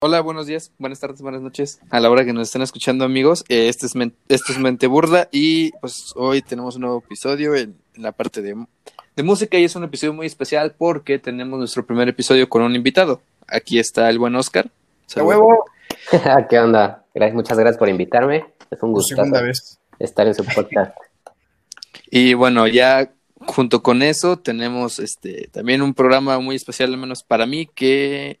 Hola, buenos días, buenas tardes, buenas noches. A la hora que nos estén escuchando, amigos, eh, este es esto es Mente Burda y pues hoy tenemos un nuevo episodio en, la parte de, de, música y es un episodio muy especial porque tenemos nuestro primer episodio con un invitado. Aquí está el buen Oscar. ¡A huevo! ¿Qué onda? Gracias, muchas gracias por invitarme. Es un gusto estar en su podcast. y bueno, ya junto con eso tenemos este también un programa muy especial, al menos para mí, que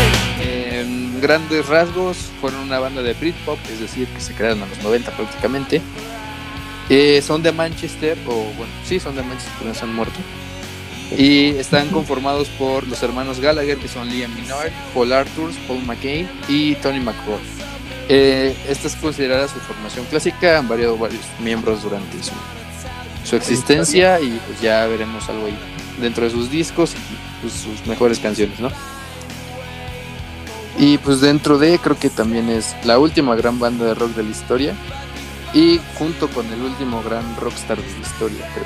grandes rasgos fueron una banda de Britpop, es decir, que se crearon a los 90 prácticamente. Eh, son de Manchester, o bueno, sí, son de Manchester, pero no se han muerto. Y están conformados por los hermanos Gallagher, que son Liam Minard, Paul Arthurs, Paul McCain y Tony McCall. Eh, esta es considerada su formación clásica, han variado varios miembros durante su, su existencia y pues ya veremos algo ahí dentro de sus discos y pues, sus mejores canciones, ¿no? Y pues dentro de, creo que también es la última gran banda de rock de la historia. Y junto con el último gran rockstar de la historia, creo.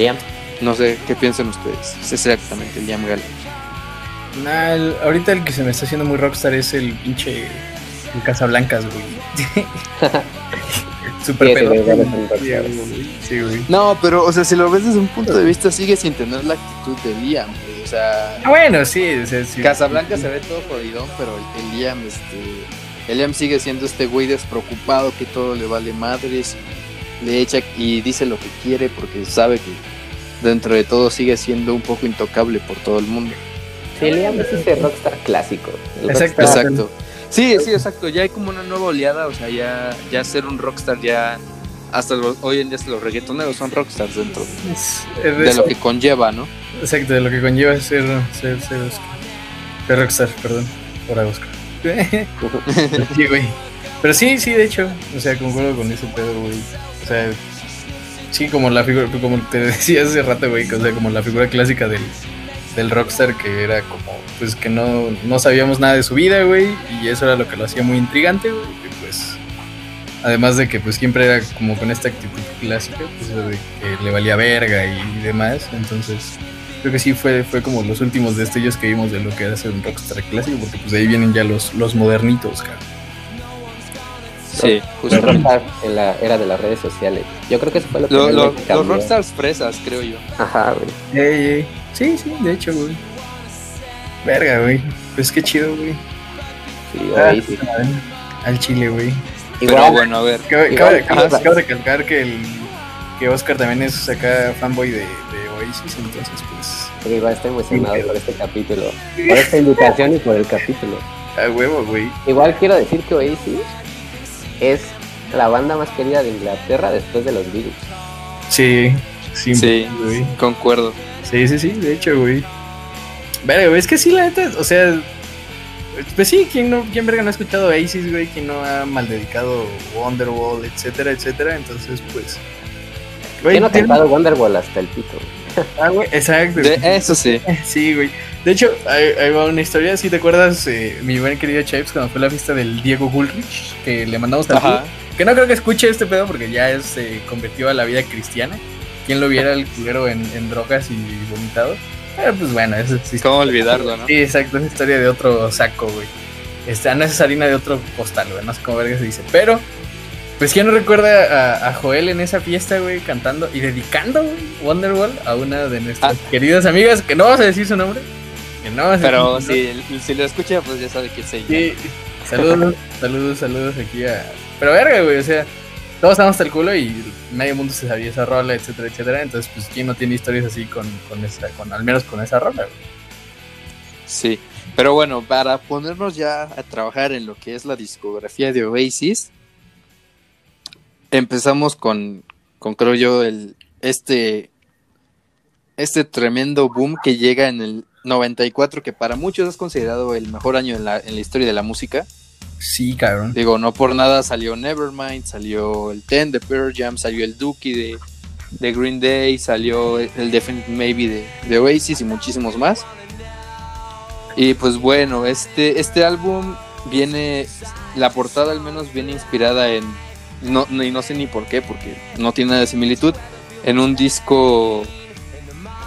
Liam. No sé, ¿qué piensan ustedes? Es exactamente, Liam Gallagher. Nah, ahorita el que se me está haciendo muy rockstar es el pinche el Casablancas, güey. Super pedo. Sí, güey. No, pero, o sea, si lo ves desde un punto de vista, sigue sin tener la actitud de Liam, güey. O sea. Ah, bueno, sí, sí, Casablanca se ve todo jodidón, pero el, Liam, este. El Liam sigue siendo este güey despreocupado que todo le vale madres. Le echa y dice lo que quiere porque sabe que dentro de todo sigue siendo un poco intocable por todo el mundo. Sí, Liam es ese rockstar clásico. Exacto. Exacto. Sí, sí, exacto. Ya hay como una nueva oleada, o sea, ya, ya ser un rockstar ya hasta hoy en día hasta los reggaetoneros son rockstars dentro de lo que conlleva, ¿no? Exacto, de lo que conlleva ser, ser, ser, ser rockstar, perdón, ahora Oscar. sí, güey. Pero sí, sí, de hecho, o sea, concuerdo con ese pedo, güey. O sea, sí, como la figura, como te decía hace rato, güey, o sea, como la figura clásica del, del rockstar que era como, pues que no, no sabíamos nada de su vida, güey, y eso era lo que lo hacía muy intrigante, güey, pues, además de que pues siempre era como con esta actitud clásica, pues de que le valía verga y, demás, entonces creo que sí fue, fue como los últimos destellos que vimos de lo que era ser un rockstar clásico, porque pues de ahí vienen ya los, los modernitos, cara. Sí, justamente. en la era de las redes sociales. Yo creo que eso fue lo que Los rockstars fresas, creo yo. Ajá, güey. Ey, ey. Sí, sí, de hecho, güey. Verga, güey. Pues qué chido, güey. Sí, ah, sí. Al chile, güey. Igual, bueno, a ver. Acabo de recalcar que el que Oscar también es acá fanboy de, de Oasis, entonces pues. Sí, igual estoy emocionado por este capítulo. Por esta invitación y por el capítulo. A huevo, güey. Igual quiero decir que Oasis es la banda más querida de Inglaterra después de los Beatles. Sí, sí, sí concuerdo. Sí, sí, sí, de hecho, güey. Verga, es que sí, la neta, o sea, pues sí, ¿quién, no, quién verga no ha escuchado Oasis, güey? ¿Quién no ha maldedicado Wonderwall, etcétera, etcétera? Entonces, pues... Güey, no ha cantado Wonderwall hasta el pito? Ah, güey, exacto. eso sí. Sí, güey. De hecho, ahí, va una historia. Si te acuerdas, eh, mi buen querido Chips, cuando fue la fiesta del Diego Gulrich, que le mandamos tal Que no creo que escuche este pedo porque ya se convirtió a la vida cristiana quién lo viera el culero en, drogas y vomitado. Pero pues bueno, eso sí. ¿Cómo olvidarlo, no? Sí, exacto, es historia de otro saco, güey. Este, no es harina de otro costal, güey, no sé cómo verga se dice. Pero, pues quién no recuerda a, Joel en esa fiesta, güey, cantando y dedicando Wonderwall a una de nuestras ah. queridas amigas, que no vas a decir su nombre. Que no Pero si, si, lo escucha, pues ya sabe que es ella. Sí, saludos, saludos, saludos aquí a... Pero verga, güey, o sea, todos estamos hasta el culo y medio mundo se sabía esa rola, etcétera, etcétera. Entonces, pues, ¿quién no tiene historias así con, con esa, con, al menos con esa rola? Sí, pero bueno, para ponernos ya a trabajar en lo que es la discografía de Oasis, empezamos con, con creo yo, el, este, este tremendo boom que llega en el 94, que para muchos es considerado el mejor año en la, en la historia de la música. Sí, cabrón. Digo, no por nada salió Nevermind, salió el Ten de Pearl Jam, salió el Dookie de, de Green Day, salió el Definite Maybe de, de Oasis y muchísimos más. Y pues bueno, este, este álbum viene, la portada al menos viene inspirada en, no, y no sé ni por qué, porque no tiene nada de similitud, en un disco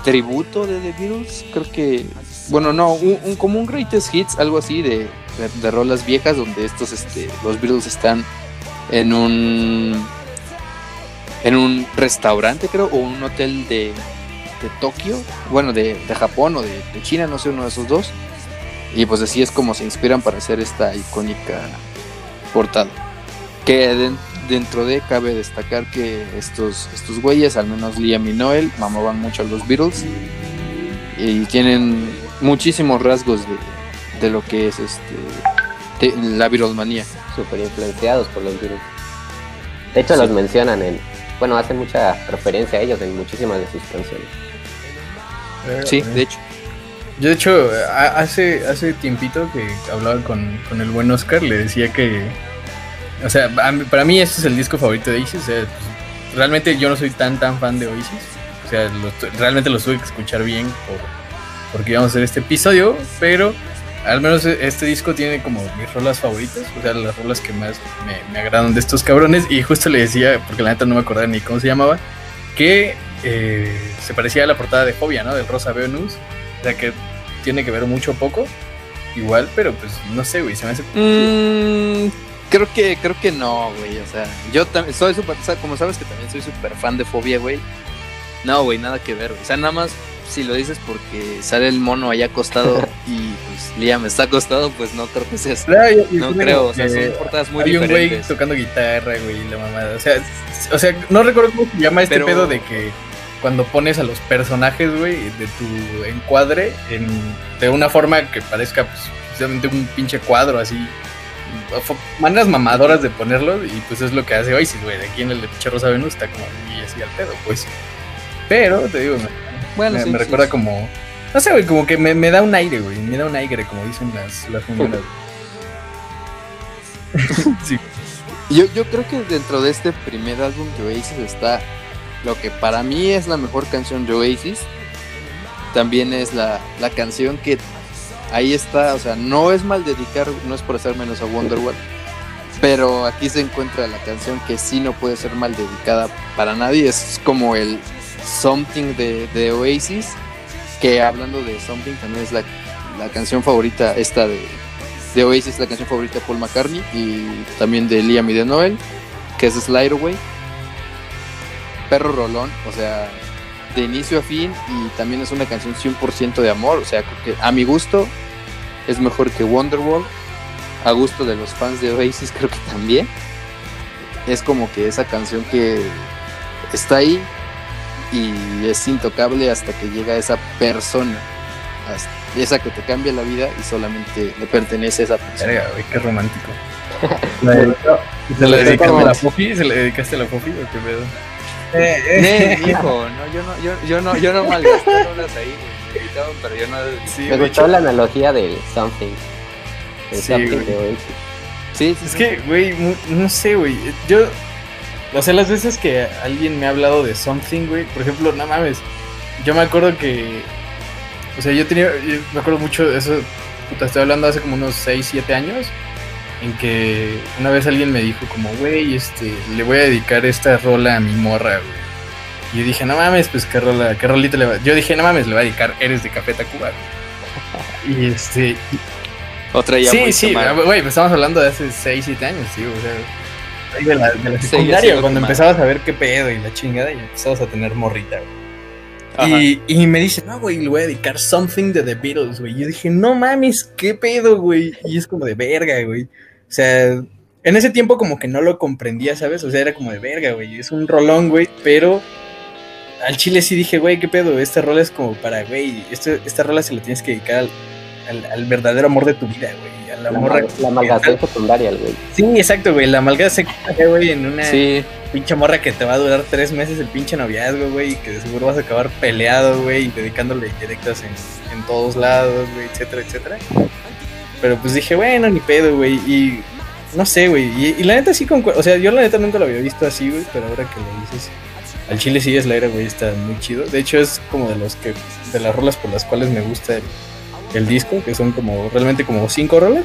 tributo de The Beatles, creo que, bueno, no, un- como un greatest hits, algo así de, de, rolas viejas donde estos, este, los Beatles están en un, en un restaurante creo, o un hotel de, de Tokio, bueno, de, de Japón o de, de China, no sé, uno de esos dos. Y pues así es como se inspiran para hacer esta icónica portada. Que den- dentro de cabe destacar que estos, estos güeyes, al menos Liam y Noel, mamaban mucho a los Beatles. Y tienen muchísimos rasgos de, de lo que es este de- la Beatlemanía. Súper influenciados por los Beatles. De hecho, Sí. los mencionan en. Bueno, hacen mucha referencia a ellos en muchísimas de sus canciones. Sí, de hecho. Yo de hecho, a- hace, hace tiempito que hablaba con, con el buen Oscar, le decía que, o sea, para mí este es el disco favorito de Oasis, o sea, pues, realmente yo no soy tan tan fan de Oasis, o sea, lo realmente los tuve que escuchar bien por, porque íbamos a hacer este episodio, pero al menos e- este disco tiene como mis rolas favoritas, o sea, las rolas que más me, me agradan de estos cabrones, y justo le decía, porque la neta no me acordaba ni cómo se llamaba, que eh, se parecía a la portada de Fobia, ¿no? Del Rosa Venus. O sea que tiene que ver mucho poco. Igual, pero pues no sé, güey. Se me hace. Mm, creo que creo que no, güey. O sea, yo también soy súper, como sabes que también soy súper fan de Fobia, güey. No, güey, nada que ver. güey. O sea, nada más si lo dices porque sale el mono allá acostado y pues Liam está acostado, pues no creo que sea así. No, yo- yo No tiene creo, o sea, que son portadas muy hay un güey diferentes. tocando guitarra, güey, y la mamada. O sea, o sea, no recuerdo cómo se llama este Pero- pedo de que cuando pones a los personajes, güey, de tu encuadre en, de una forma que parezca, pues, precisamente un pinche cuadro así. Maneras mamadoras de ponerlo y pues es lo que hace Oasis, güey. Aquí en el de pinche Rosa Venus está como muy así al pedo, pues. Pero, te digo, me, Bueno, me- sí, me sí, recuerda sí. como... No sé, güey, como que me, me da un aire, güey. Me da un aire, como dicen las, las funciones. sí. Yo, yo creo que dentro de este primer álbum de Oasis está lo que para mí es la mejor canción de Oasis. También es la, la canción que ahí está, o sea, no es mal dedicar, no es por hacer menos a Wonderwall, pero aquí se encuentra la canción que sí no puede ser mal dedicada para nadie. Es como el Something de, Oasis, que hablando de Something también es la, la canción favorita esta de, Oasis, la canción favorita de Paul McCartney y también de Liam y de Noel, que es Slide Away. Perro Rolón, o sea, de inicio a fin y también es una canción 100% de amor, o sea, a mi gusto es mejor que Wonderwall, a gusto de los fans de Oasis creo que también. Es como que esa canción que está ahí y es intocable hasta que llega esa persona, hasta- esa que te cambia la vida y solamente le pertenece a esa persona. Verga, güey, qué romántico. ¿Se la dedicaste a la Pofi? ¿Se la dedicaste a la Pofi o qué pedo? Eh, hijo, no, yo no, yo, yo no, yo no malgasté horas ahí, güey, me invitaban, pero yo no. Sí, Me gustó hecho, la analogía del something. El Sí, something güey. de Oasis. Sí, sí, es sí. que, güey, mu- no sé, güey. Yo, o sea, las veces que alguien me ha hablado de something, güey, por ejemplo, no mames, yo me acuerdo que, o sea, yo tenía, yo me acuerdo mucho de eso, puta, estoy hablando hace como unos 6, 7 años, en que una vez alguien me dijo como, güey, este, le voy a dedicar esta rola a mi morra, güey. Y yo dije, no mames, pues qué rola, qué rolita le va. Yo dije, no mames, le voy a dedicar Eres de Café Tacuba. güey". Y este, Otra ya sí, muy sí, güey, pues estamos hablando de hace 6, 7 años, tío, o sea, de la, de la secundaria, cuando empezabas a ver qué pedo y la chingada y empezabas a tener morrita, güey. Y, y me dice, no, güey, le voy a dedicar Something de The Beatles, güey. Y yo dije, no mames, qué pedo, güey. Y es como de verga, güey. O sea, en ese tiempo como que no lo comprendía, ¿sabes? O sea, era como de verga, güey. Es un rolón, güey, pero al chile sí dije, güey, qué pedo. Esta rola es como para, güey, este- esta rola se la tienes que dedicar al, al- al verdadero amor de tu vida, güey. A la, La, morra. la secundaria, güey. Sí, exacto, güey. La malgada secundaria, güey, en una Sí, pinche morra que te va a durar tres meses el pinche noviazgo, güey, y que de seguro vas a acabar peleado, güey, y dedicándole indirectas en, en todos lados, güey, etcétera, etcétera. Pero pues dije, bueno, ni pedo, güey, y no sé, güey. Y, y la neta sí con, o sea, yo la neta nunca lo había visto así, güey, pero ahora que lo dices, al chile sí es la era, güey, está muy chido. De hecho es como de los que, de las rolas por las cuales me gusta el, el disco, que son como, realmente como cinco rolas.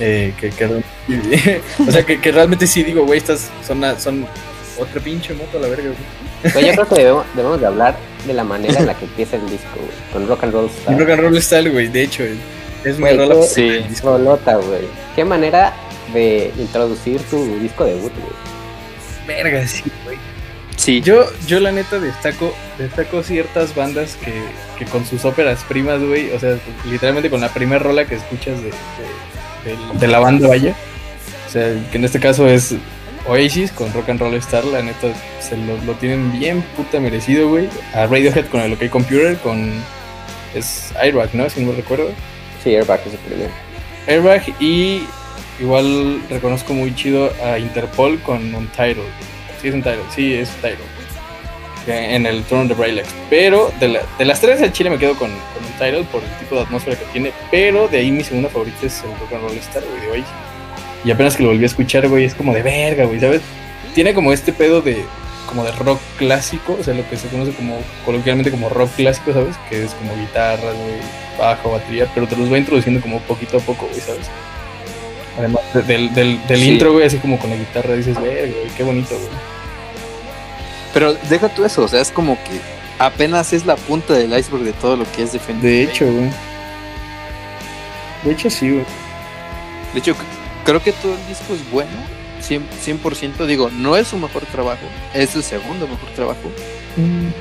Eh, que, que, o sea, que, que, realmente sí digo, güey, estas son, son otra pinche moto a la verga, güey. Yo creo que debemos, debemos, de hablar de la manera en la que empieza el disco, güey, con Rock and Roll Style. Rock and Roll Style, güey, de hecho, es mi rola qué, sí. rolota, güey. Qué manera de introducir tu disco debut, güey. Verga, sí. Sí. Yo, yo la neta destaco, destaco ciertas bandas que, que con sus óperas primas, güey, o sea, literalmente con la primera rola que escuchas de, de, de, de la banda, vaya. O sea, que en este caso es Oasis con Rock and Roll Star, la neta se lo, lo tienen bien puta merecido, güey. A Radiohead con el OK Computer, con. Es Airbag, ¿no? Si no me recuerdo. Sí, Airbag es el primero. Airbag y igual reconozco muy chido a Interpol con Untitled. Sí, es Untitled, sí, es Untitled. En el Throne de Braillex. Pero de, la, de, las tres del Chile me quedo con, con Untitled por el tipo de atmósfera que tiene. Pero de ahí mi segunda favorita es el Rock and Roll Star, güey, de Oasis. Y apenas que lo volví a escuchar, güey, es como de verga, güey, ¿sabes? Tiene como este pedo de como de rock clásico, o sea, lo que se conoce como coloquialmente como rock clásico, ¿sabes? Que es como guitarra, güey, bajo, batería, pero te los va introduciendo como poquito a poco, güey, ¿sabes? Además del, del, del sí. intro, güey, así como con la guitarra, dices, verga, güey, qué bonito, güey. Pero deja tú eso, o sea, es como que apenas es la punta del iceberg de todo lo que es Defender. De hecho, güey. De hecho, sí, güey. De hecho, creo que todo el disco es bueno, 100%, 100%, digo, no es su mejor trabajo, es su segundo mejor trabajo. Mm -hmm.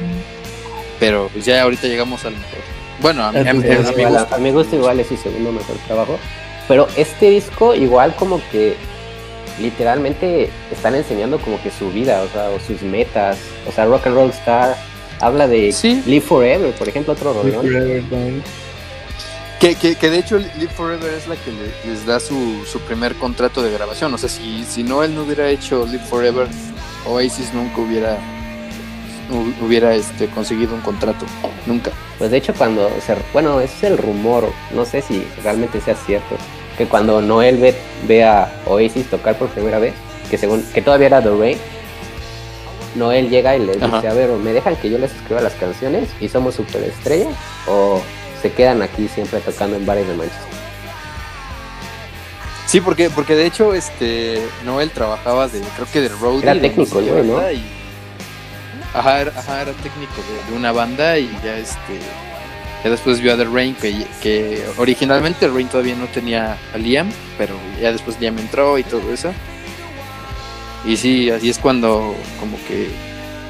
Pero pues ya ahorita llegamos al mejor. Bueno, a, a, a, a, mi gusto. a mi gusto igual es su segundo mejor trabajo. Pero este disco igual como que literalmente están enseñando como que su vida, o sea, o sus metas. O sea, Rock and Roll Star habla de sí. Live Forever, por ejemplo, otro rolón. Que, que, que, de hecho Live Forever es la que le, les da su, su, primer contrato de grabación. O sea, si, si no él no hubiera hecho Live Forever, Oasis nunca hubiera hubiera este conseguido un contrato. Nunca. Pues de hecho cuando se, bueno, ese es el rumor, no sé si realmente sea cierto, que cuando Noel ve, ve a Oasis tocar por primera vez, que según que todavía era The Rain, Noel llega y le dice, Ajá. a ver, ¿me dejan que yo les escriba las canciones y somos superestrellas? ¿O se quedan aquí siempre tocando en bares de Manchester. Sí, porque, porque de hecho este Noel trabajaba de, creo que de roadie. Era técnico yo, ¿no? Y, ajá, era, ajá, era técnico de, de, una banda y ya este ya después vio a The Rain que, que originalmente Rain todavía no tenía a Liam, pero ya después Liam entró y todo eso. Y sí, así es cuando como que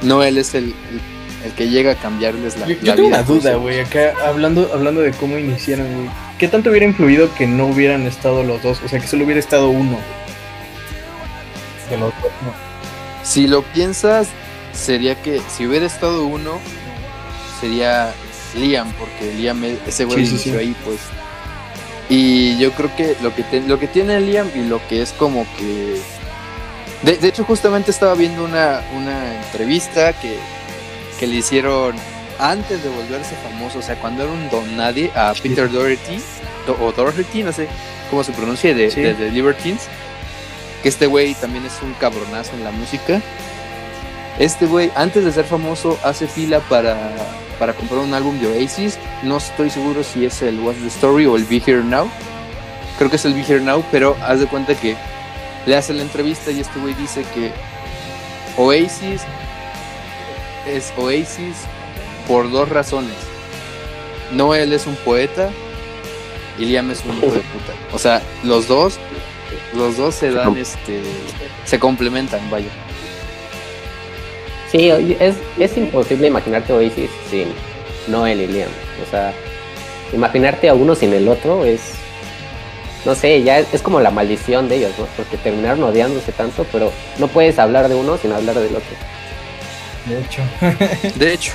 Noel es el, el el que llega a cambiarles la, yo, la tengo una duda, güey, acá hablando, hablando de cómo iniciaron, güey. ¿Qué tanto hubiera influido que no hubieran estado los dos? O sea, que solo hubiera estado uno. De los dos, no. Si lo piensas, sería que si hubiera estado uno, sería Liam, porque Liam, ese güey sí, inició sí, sí. ahí, pues. Y yo creo que lo que, te, lo que tiene Liam y lo que es como que... De, de hecho, justamente estaba viendo una, una entrevista que que le hicieron antes de volverse famoso, o sea, cuando era un don nadie, a Peter Doherty, o Doherty, no sé cómo se pronuncia, de, de, de Libertines, que este güey también es un cabronazo en la música. Este güey, antes de ser famoso, hace fila para, para comprar un álbum de Oasis. No estoy seguro si es el What's the Story o el Be Here Now. Creo que es el Be Here Now, pero haz de cuenta que le hace la entrevista y este güey dice que Oasis es Oasis por dos razones. Noel es un poeta y Liam es un hijo de puta. O sea, los dos, los dos se dan, este, se complementan, vaya. Sí, es, es imposible imaginarte Oasis sin Noel y Liam. O sea, imaginarte a uno sin el otro es, no sé, ya es, es como la maldición de ellos, ¿no? Porque terminaron odiándose tanto, pero no puedes hablar de uno sin hablar del otro. De hecho. De hecho.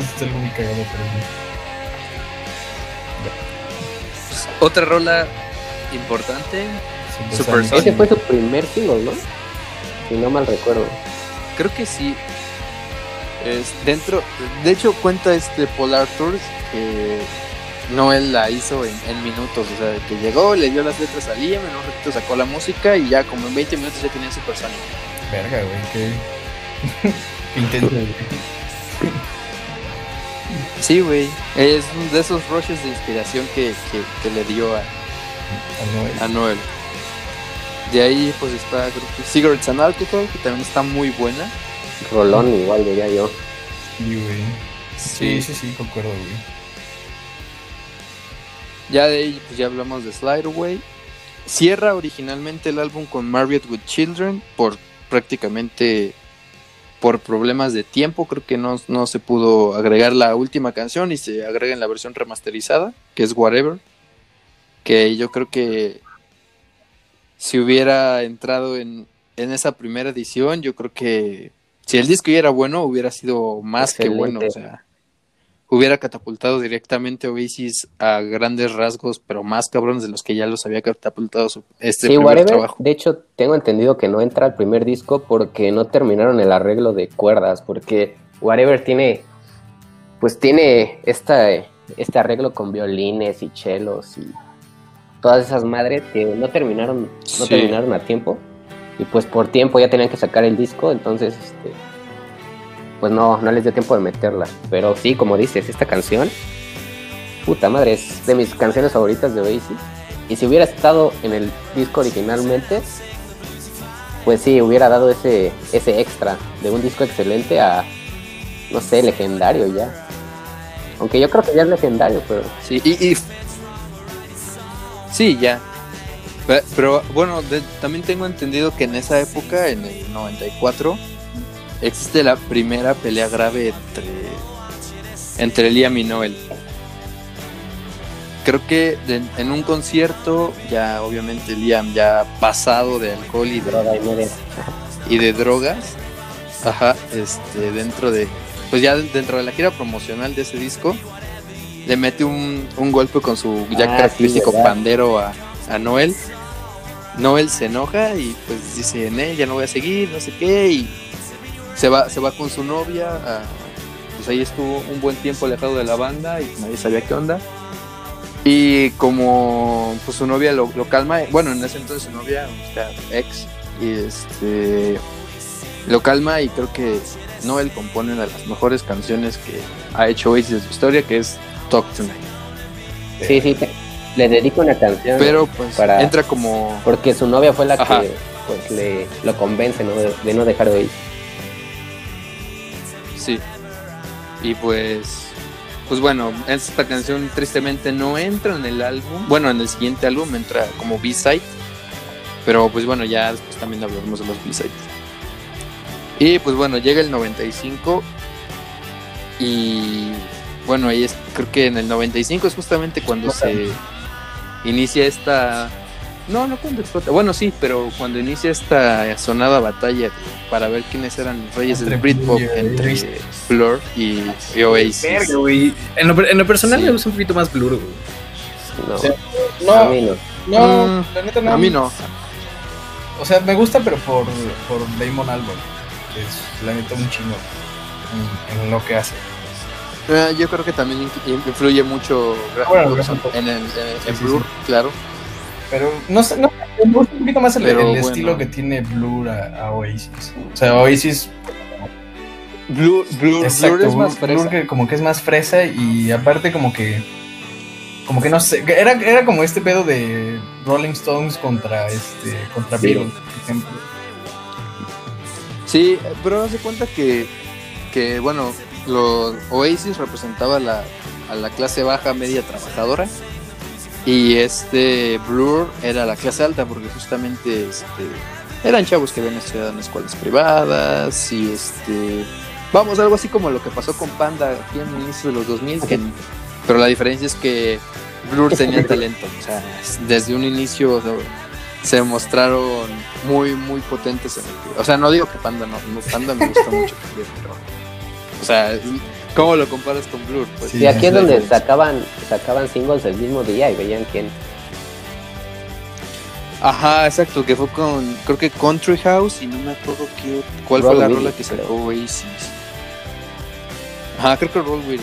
Esto es muy cagado para mí. Pues, otra rola importante. Super Ese fue su primer single, ¿no? Si no mal recuerdo. Creo que sí. Es dentro. De hecho, cuenta este Polar Tours que Noel la hizo en, en minutos, o sea, que llegó, le dio las letras a Liam, en un ratito sacó la música y ya como en 20 minutos ya tenía Supersonic. Verga, güey, qué. güey. Sí, güey, es uno de esos rushes de inspiración que, que, que le dio a, Ah, no, a Noel. De ahí pues está creo que Cigarettes and Alcohol, que también está muy buena. Rolón igual diría yo. Sí, güey. Sí, sí, sí, concuerdo, güey. Ya de ahí pues ya hablamos de Slide Away. Cierra originalmente el álbum con Marriott with Children por prácticamente por problemas de tiempo, creo que no, no se pudo agregar la última canción y se agrega en la versión remasterizada, que es Whatever, que yo creo que si hubiera entrado en, en esa primera edición, yo creo que si el disco ya era bueno, hubiera sido más que bueno, o sea, hubiera catapultado directamente Oasis a grandes rasgos, pero más cabrones de los que ya los había catapultado su- este sí, primer Whatever. trabajo. De hecho, tengo entendido que no entra al primer disco porque no terminaron el arreglo de cuerdas. Porque Whatever tiene, pues tiene esta, este arreglo con violines y chelos y todas esas madres que no terminaron, no Sí. terminaron a tiempo. Y pues por tiempo ya tenían que sacar el disco, entonces este, pues no, no les dio tiempo de meterla. Pero sí, como dices, esta canción, puta madre, es de mis canciones favoritas de Oasis. Y si hubiera estado en el disco originalmente, pues sí, hubiera dado ese, ese extra de un disco excelente a, no sé, legendario ya. Aunque yo creo que ya es legendario, pero Sí, y, y- sí, ya. Pe- Pero bueno, de- también tengo entendido que en esa época, en el 94, existe la primera pelea grave entre, entre Liam y Noel. Creo que de- en un concierto, ya obviamente Liam ya pasado de alcohol y de, droga y de drogas, ajá, este, dentro de, pues ya dentro de la gira promocional de ese disco, le mete un, un golpe con su ya Ah, característico sí, ¿verdad? pandero a, a Noel. Noel se enoja y pues dice, "Ne, ya no voy a seguir, no sé qué, y se va, se va con su novia, a- pues ahí estuvo un buen tiempo alejado de la banda y nadie sabía qué onda. Y como pues su novia lo, calma, bueno, en ese entonces su novia, ex, y este lo calma y creo que Noel compone una de las mejores canciones que ha hecho Oasis en su historia, que es Talk Tonight. Sí, sí, te- le dedico una canción. Pero pues Para- entra como Porque su novia fue la Ajá. que pues, le, lo convence ¿no? de, de no dejar de oír. sí. Y pues pues bueno, esta canción tristemente no entra en el álbum. Bueno, en el siguiente álbum entra como B-side. Pero pues bueno, ya después también hablaremos de los B-sides. Y pues bueno, llega el 95 y bueno, ahí es creo que en el 95 es justamente cuando se inicia esta no, no cuando explota. Bueno, sí, pero cuando inicia esta sonada batalla para ver quiénes eran los reyes del Entre Britpop Blur y entre. Blur y, y Oasis. Verga, güey. En lo, en lo personal Sí. me gusta un poquito más Blur, güey. No, Sí. a mí no. no, Mm, la neta no. A mí no. O sea, me gusta, pero por, por Damon Albarn, que es la neta un chingo en, en lo que hace. Eh, yo creo que también in- influye mucho Bueno, en, el, en, en Sí, Blur, sí. claro. Pero no sé, no, me gusta un poquito más el, el bueno. estilo que tiene Blur a, a Oasis. O sea, Oasis, Blur, Blur, exacto, Blur es más fresa. Blur que como que es más fresa y aparte como que, como que no sé, que era, era como este pedo de Rolling Stones contra este, contra Sí. Beatles, por ejemplo. Sí, pero hace cuenta que, que bueno, los Oasis representaba la, a la clase baja media trabajadora y este Blur era la clase alta porque justamente este, eran chavos que habían estudiado en escuelas privadas y este vamos algo así como lo que pasó con Panda aquí en el inicio de los 2000 que- pero la diferencia es que Blur tenía talento o sea desde un inicio o sea, se mostraron muy muy potentes en el o sea no digo que Panda no, no, Panda me gusta mucho también, pero o sea ¿cómo lo comparas con Blur? Pues, Sí, Y aquí es donde sacaban, sacaban singles el mismo día y veían quién. Ajá, exacto, que fue con, creo que Country House y no me acuerdo qué, cuál fue la rola que sacó Oasis. Ajá, creo que Roll It.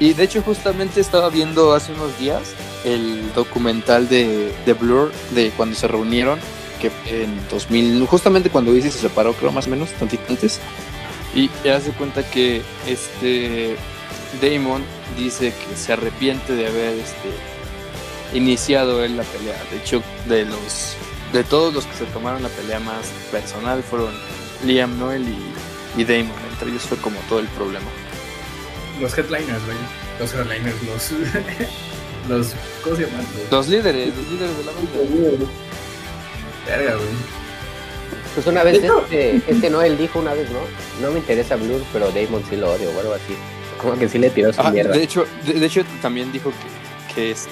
Y de hecho justamente estaba viendo hace unos días el documental de, de Blur de cuando se reunieron, que en 2000, justamente cuando Oasis se separó, creo más o menos, tantito antes. Y ya se cuenta que este Damon dice que se arrepiente de haber este, iniciado él la pelea. De hecho, de los de todos los que se tomaron la pelea más personal fueron Liam Noel y, y Damon. Entre ellos fue como todo el problema. Los headliners, güey. Los headliners, los. los. ¿Cómo se llaman? Los, Los líderes, los líderes de la banda. Verga, güey. Pues una vez este, este Noel dijo una vez, ¿no? No me interesa Blur, pero Damon sí lo odio o algo así. Como que sí le tiró su Ah, mierda. de hecho, de, de hecho también dijo que, que este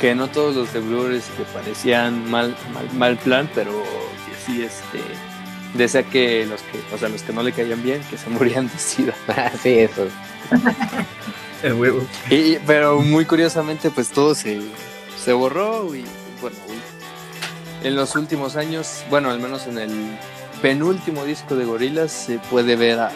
que no todos los de Blur este, parecían mal, mal, mal plan, pero que sí este desea que los que, o sea, los que no le caían bien, que se morían de sida. Ah, sí, eso. El huevo. Y, pero muy curiosamente, pues todo se, se borró y bueno, en los últimos años, bueno, al menos en el penúltimo disco de Gorillaz se puede ver a,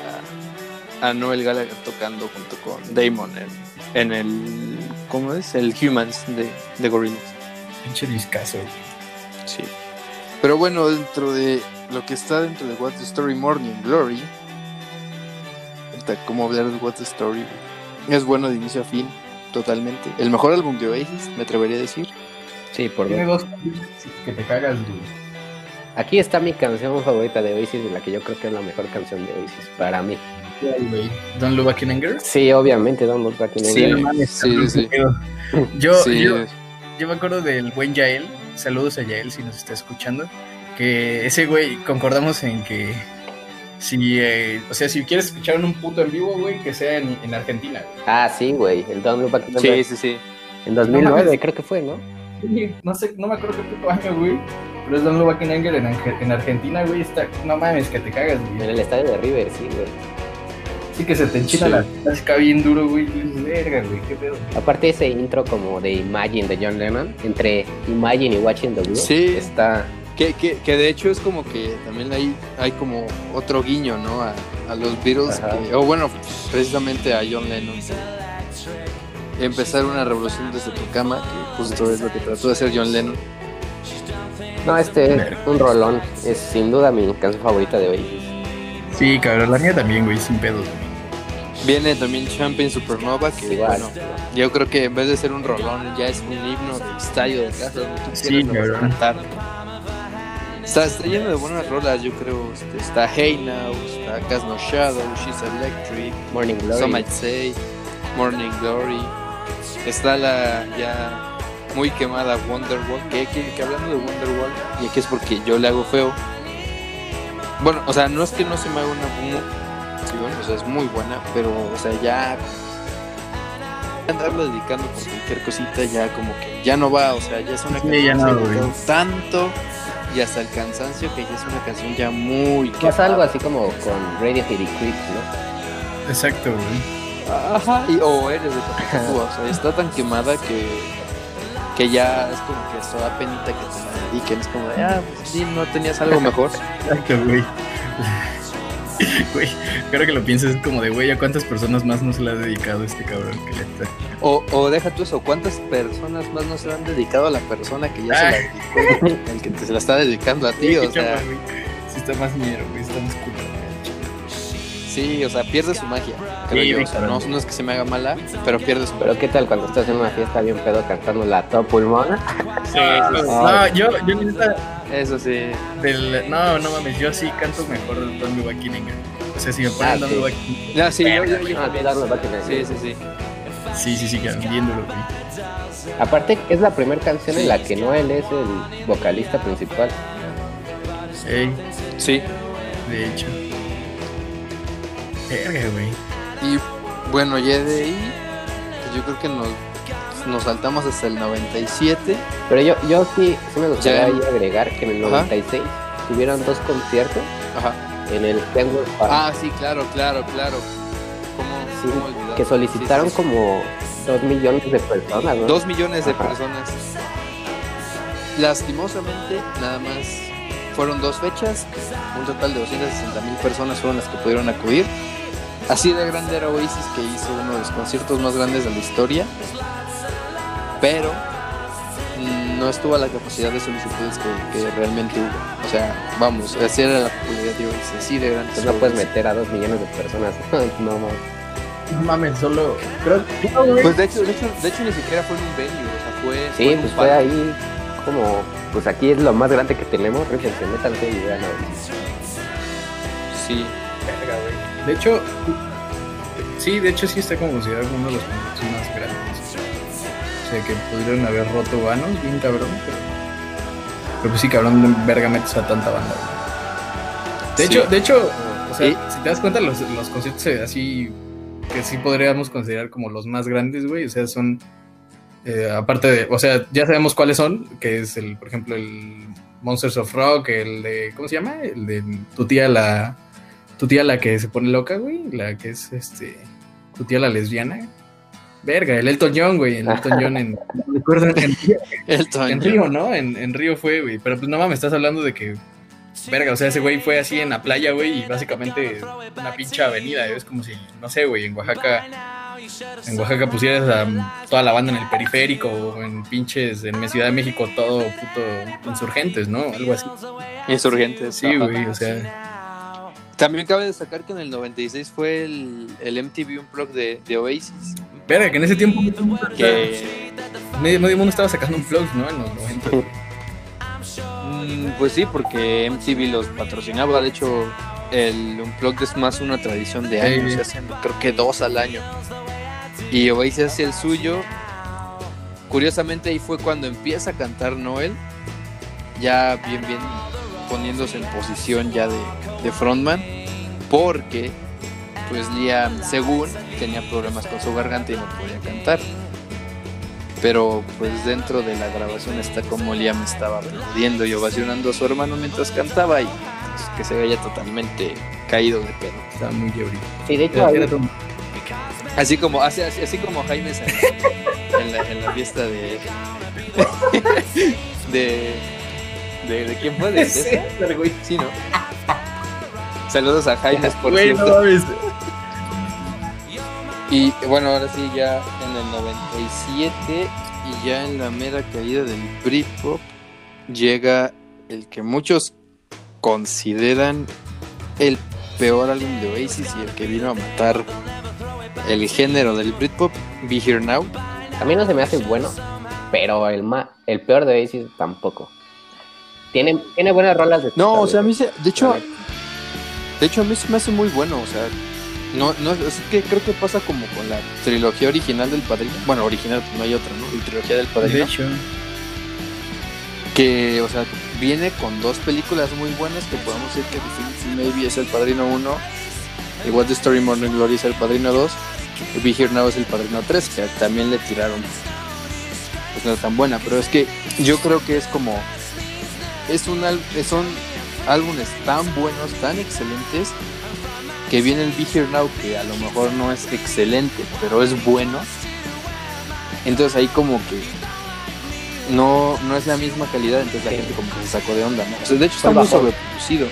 a Noel Gallagher tocando junto con Damon en, en el, ¿cómo es? El Humans de, de Gorillaz. Pinche discazo. Sí. Pero bueno, dentro de lo que está dentro de What's the Story Morning Glory, ¿cómo hablar de What's the Story? Es bueno de inicio a fin, totalmente. El mejor álbum de Oasis, me atrevería a decir. Sí, por Tiene dos. que te cagas, güey. Aquí está mi canción favorita de Oasis, la que yo creo que es la mejor canción de Oasis para mí. Don't Look Back in Anger. Sí, obviamente, Don't Look Back in Sí, Anger. no mames, sí, sí. Yo, Sí, yo, yo me acuerdo del buen Yael. Saludos a Yael si nos está escuchando. Que ese güey, concordamos en que si, eh, o sea, si quieres escuchar un puto en vivo, güey, que sea en, en Argentina, güey. Ah, sí, güey, el Don't Look Back in Anger. sí, sí, sí. En 2009 No mames. creo que fue, ¿no? No sé, no me acuerdo qué puto año, güey. Pero es Back in Anger en, en Argentina, güey. Está, no mames, que te cagas, En güey. el estadio de River, sí, güey. Sí que se te enchina Sí. la plástica bien duro, güey. Verga, güey, qué pedo. Aparte ese intro como de Imagine de John Lennon, entre Imagine y Watching the Blue, Sí. está... Que, que, que de hecho es como que también hay, hay como otro guiño, ¿no? A, a los Beatles, o bueno, precisamente a John Lennon. Empezar una revolución desde tu cama, que justo es lo que trató de hacer John Lennon. No, este es un rolón, es sin duda mi canción favorita de Oasis. Sí, cabrón, la mía también, güey, sin pedos. Viene también Champion Supernova, que Igual. bueno, yo creo que en vez de ser un rolón, ya es un himno de estadio de casa donde tú Sí, quieras cantar. Está, está lleno de buenas rolas, yo creo. Este, está Hey Now, está Cast No Shadow, She's Electric, Morning Glory. Some Might Say, Morning Glory. Está la ya muy quemada Wonderwall, que, que, que hablando de Wonderwall, y aquí es porque yo le hago feo. Bueno, o sea, no es que no se me haga una muy, sí, bueno, o sea, es muy buena, pero, o sea, ya andarlo dedicando por cualquier cosita ya como que ya no va, o sea, ya es una Sí, canción ya no, que tanto y hasta el cansancio que ya es una canción ya muy Pasa algo así como con Radiohead y Creeps, ¿no? Exacto, güey. Ajá. Y, o eres de Cocacúa, o sea, está tan quemada que, que ya es como que eso da penita que te la dediquen. Es como de, ah, pues sí, no tenías algo mejor. Güey. Güey, creo que lo piensas como de, güey, ¿a cuántas personas más no se le ha dedicado este cabrón que le está? O, o deja tú eso, ¿cuántas personas más no se han dedicado a la persona que ya se la dedicó? El que te se la está dedicando a ti, o sea, chamba, güey. Sí está más ñero, güey, está más culo. Sí, o sea, pierde su magia, creo Sí, yo. O sea, no, no es que se me haga mala, pero pierde su Pero ¿qué tal cuando estás en una fiesta bien pedo cantando la top pulmona? No, yo, yo neta, Eso sí. del, no, no mames, yo sí canto mejor el Don't Look Back in Anger. O sea, si me ponen Ah, Don't sí. Ya, sí, yo, yo, yo Ah, también. Sí, sí, sí. Sí, sí, sí. Aparte es la primera canción en la que Noel es el vocalista principal. Ey, Sí. de hecho. Verga, güey. Y bueno, ya de ahí, pues yo creo que nos, nos saltamos hasta el 97. Pero yo, yo sí, sí me gustaría Ya. agregar que en el Ajá. 96 tuvieron dos conciertos Ajá. en el Kenwood Park Ah, sí, claro, claro, claro. ¿Cómo, Sí, cómo olvidar? que solicitaron Sí, sí, sí. como dos millones de personas, ¿no? Dos millones de Ajá. personas. Lastimosamente, nada más fueron dos fechas. Un total de 260 mil personas fueron las que pudieron acudir. Así de grande era Oasis que hizo uno de los conciertos más grandes de la historia, pero mm, no estuvo a la capacidad de solicitudes que, que realmente hubo. O sea, vamos, así era la popularidad de Oasis, así de grande. No puedes meter a dos millones de personas. no, mames. No mames, solo. Creo Pues de hecho, de hecho, de hecho ni siquiera fue en un venue, o sea, fue. Sí, fue pues un fue ahí como. Pues aquí es lo más grande que tenemos. Rífense, métanse y vean a Oasis. Sí. De hecho, sí, de hecho sí está como considerado uno de los más grandes. O sea, que pudieron haber roto vanos, bien cabrón, pero... Pero pues sí, cabrón, de verga metes a tanta banda. De Sí. hecho, de hecho, o sea, si te das cuenta, los, los conciertos eh, así que sí podríamos considerar como los más grandes, güey, o sea, son... eh, aparte de, o sea, ya sabemos cuáles son, que es el, por ejemplo, el Monsters of Rock, el de, ¿cómo se llama? El de tu tía la, tu tía la que se pone loca, güey, la que es, este, tu tía la lesbiana. Verga, el Elton John, güey, el Elton John en, no recuerdo, en, Elton en. Río, ¿no? En, en Río fue, güey, pero pues no mames, estás hablando de que, verga, o sea, ese güey fue así en la playa, güey, y básicamente una pinche avenida, es como si, no sé, güey, en Oaxaca en Oaxaca pusieras a toda la banda en el periférico o en pinches en mi Ciudad de México todo puto insurgentes, ¿no? Algo así. Insurgentes. Sí, güey, o sea, También cabe destacar que en el 96 fue el, el MTV Unplugged de, de Oasis. verga, que en ese tiempo Que, medio, medio mundo estaba sacando un vlog, ¿no? En los 90. mm, pues sí, porque MTV los patrocinaba. De hecho, el Unplugged es más una tradición de Sí. años. Se hacen, creo que dos al año. Y Oasis hace el suyo. Curiosamente, ahí fue cuando empieza a cantar Noel. Ya bien, bien poniéndose en posición ya de, de frontman. Porque, pues Liam, según, tenía problemas con su garganta y no podía cantar. Pero pues dentro de la grabación está como Liam estaba aplaudiendo y ovacionando a su hermano mientras cantaba y pues, que se veía totalmente caído de pedo. Estaba muy ebrio. Sí, de hecho, Era- Así como, así, así, así como Jaime en, la, en la fiesta de, de, de. ¿De quién fue? ¿De César? César, güey. Sí, ¿no? Saludos a Jaime, por Güey, no cierto. mames. Y bueno, ahora sí, ya en el 97 y ya en la mera caída del Britpop llega el que muchos consideran el peor álbum de Oasis y el que vino a matar el género del Britpop, Be Here Now. a mí no se me hace bueno, pero el ma el peor de Oasis tampoco. Tiene, tiene buenas rolas de No, o sea, a mí se, de hecho, de hecho a mí se me hace muy bueno, o sea, no, no, es que creo que pasa como con la trilogía original del Padrino. Bueno, original, pues no hay otra, ¿no? La trilogía del Padrino. De hecho, que, o sea, viene con dos películas muy buenas que podemos decir que Maybe es el Padrino 1 y What the Story Morning Glory es el Padrino 2 y Be Here Now es el Padrino 3 que también le tiraron pues no tan buena pero es que yo creo que es como es un al- son álbumes tan buenos tan excelentes que viene el Be Here Now que a lo mejor no es excelente pero es bueno entonces ahí como que no, no es la misma calidad, entonces la gente como que se sacó de onda, ¿no? O sea, de hecho está muy sobreproducido.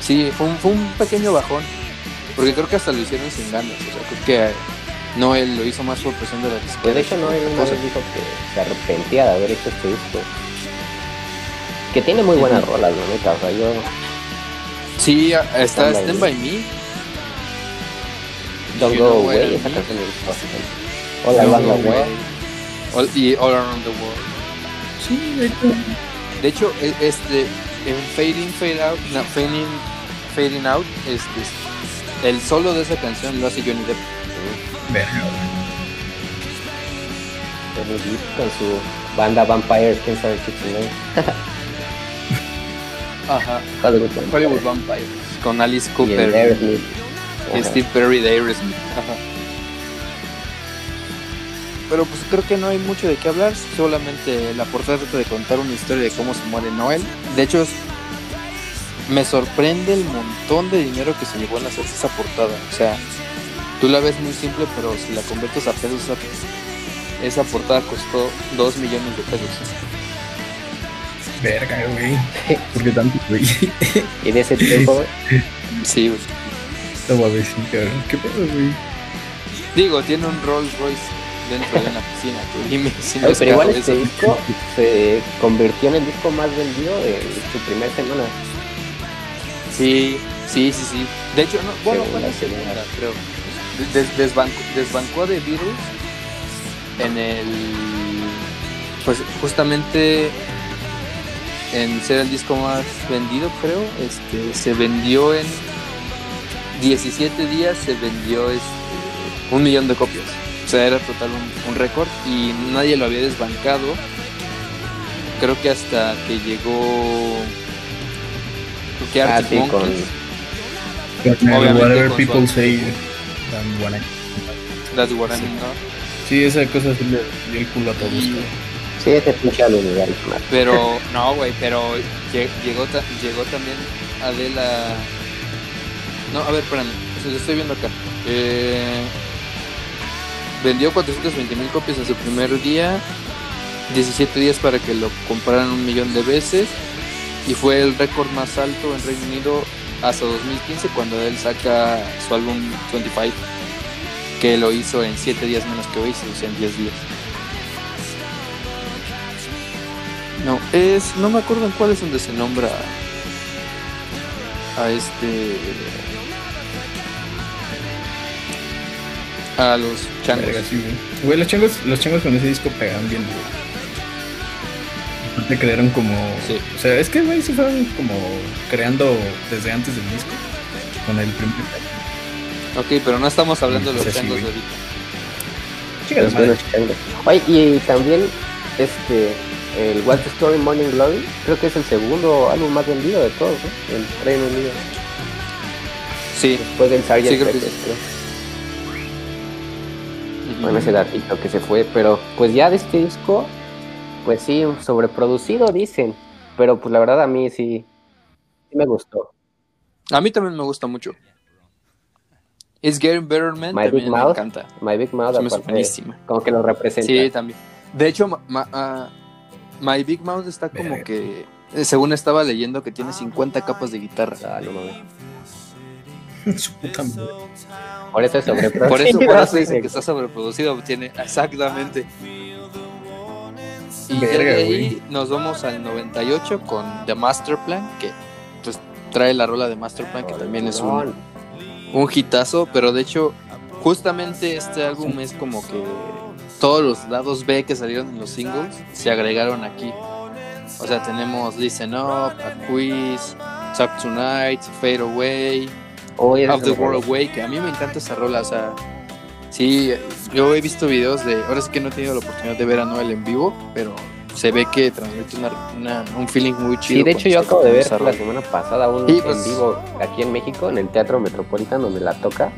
Sí, fue un, fue un pequeño bajón, porque creo que hasta lo hicieron sin ganas, o sea, creo que no él lo hizo más por presión de la disquera. De hecho, no, él una Cosa. vez dijo que se arrepentía de haber hecho este disco. Que tiene muy buenas rolas, la neta. O sea, yo. Sí, está Stand by Stand Me. By Me, Don't You Go Away, esa canción me gustó bastante. Hola, Don't Banda Go Away. Away, All- y All Around the World. sí, de hecho. De hecho, e- este, en Fading, Fade Out, no, Fading, Fading Out, este, el solo de esa canción lo hace Johnny Depp. Verga. Johnny Depp con su banda Vampires, quién sabe qué chingón. Ajá. Hollywood Vampires. Hollywood Vampires. Con Alice Y el Cooper. Aerosmith. y. Steve Perry de Aerosmith. Ajá. Pero pues creo que no hay mucho de qué hablar, solamente la portada trata de contar una historia de cómo se muere Noel. De hecho, me sorprende el montón de dinero que se llevó en hacer esa portada. O sea, tú la ves muy simple, pero si la conviertes a pesos, esa, esa portada costó 2 millones de pesos. Verga, güey. ¿Por qué tanto, güey? Y de ese tiempo, Sí, güey. No mames, sí, cabrón. ¿Qué pedo, güey? Digo, tiene un Rolls Royce dentro de una piscina. Tú dime si no pero igual este disco se convirtió en el disco más vendido de su primera semana. Sí, sí, sí, sí. De hecho, no, bueno, fue la la segunda, creo. Des- desbancó, desbancó de Beatles en el. Pues justamente en ser el disco más vendido, creo. Este, se vendió en 17 días, se vendió este, un millón de copias. O sea, era total un, un récord y nadie lo había desbancado. Creo que hasta que llegó. Creo que Ah, Arctic sí, con- Monkeys. Whatever Obviamente con people su- say. I'm buena. That's what I mean, ¿no? Sí, esa cosa sí le dio el culo a todos. Y-. Sí, ese pinche man. Pero, no, güey, pero lle- llegó, llegó también Adela. No, a ver, espérame, o sea, lo estoy viendo acá. Eh, vendió 420 mil copias en su primer día, 17 días para que lo compraran un millón de veces, y fue el récord más alto en Reino Unido hasta 2015 cuando él saca su álbum 25, que lo hizo en 7 días menos que Oasis, o sea, en 10 días. No, es. No me acuerdo en cuál es donde se nombra a este. A los changos. Verga, sí, güey. Güey, los changos, los changos con ese disco pegaban bien, güey. Aparte crearon como... Sí. O sea, es que, güey, se fueron como creando desde antes del disco. Con el primer... Ok, pero no estamos hablando de los Sí, sí, changos de ahorita. Chica de Los madre. buenos changos. Oye, y también este el What's the Story Morning Glory, creo que es el segundo álbum más vendido de todos, ¿no? En Reino Unido. Sí. Después del Sgt. Sí, creo Pepper. Bueno, ese datito que se fue, pero pues ya de este disco, pues sí, sobreproducido dicen, pero pues la verdad a mí sí, sí me gustó. A mí también me gusta mucho. It's Getting Better Man My también Big me Mouth, encanta. My Big Mouth, me aparte, buenísima. como que lo representa. Sí, también. De hecho, ma- ma- My Big Mouth está como Verga. que. eh, Según estaba leyendo, que tiene 50 capas de guitarra. Ah, no mames. Su puta madre. Por eso es sobreproducido. Por eso, por eso dicen sí. que está sobreproducido. Tiene exactamente. Y Verga, de ahí güey. nos vamos al 98 con The Master Plan, que pues trae la rola de Master Plan, que también es un, un hitazo, pero de hecho, justamente este álbum es como que todos los lados B que salieron en los singles se agregaron aquí. O sea, tenemos Listen Up, A Quiz, Talk Tonight, Fade Away, Oye, Of the World Away, que a mí me encanta esa rola, o sea, sí, yo he visto videos de, ahora sí que no he tenido la oportunidad de ver a Noel en vivo, pero se ve que transmite una, una- un feeling muy chido. Sí, de hecho yo acabo de ver la semana pasada un Y, pues- en vivo aquí en México, en el Teatro Metropolitan, donde la toca.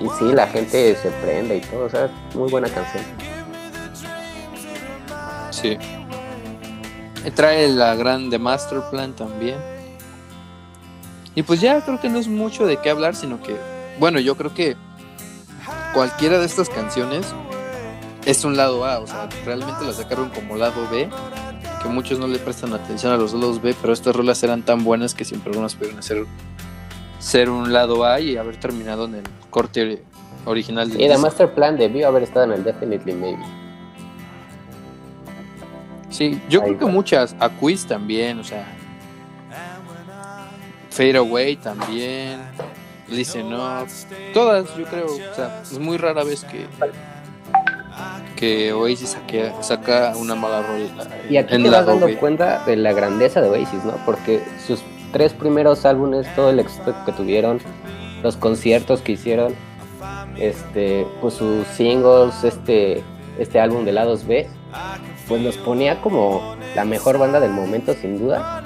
Y sí, la gente se prende y todo, o sea, muy buena canción. Sí. Trae la gran The Master Plan también. Y pues ya creo que no es mucho de qué hablar, sino que, bueno, yo creo que cualquiera de estas canciones es un lado A, o sea, realmente la sacaron como lado B, que muchos no le prestan atención a los lados B, pero estas rolas eran tan buenas que siempre algunas pudieron ser, ser un lado A y haber terminado en el corte original del Y disco. Master Plan debió haber estado en el Definitely Maybe. Sí, yo Ahí creo que muchas, a Quiz también, o sea, Fade Away también, Listen Up, todas yo creo, o sea, es muy rara vez que que Oasis saque- saca una mala rola Y aquí en te vas dando cuenta de la grandeza de Oasis, ¿no? Porque sus tres primeros álbumes, todo el éxito que tuvieron, los conciertos que hicieron, este, pues sus singles, este, este álbum de lados B, pues los ponía como la mejor banda del momento, sin duda.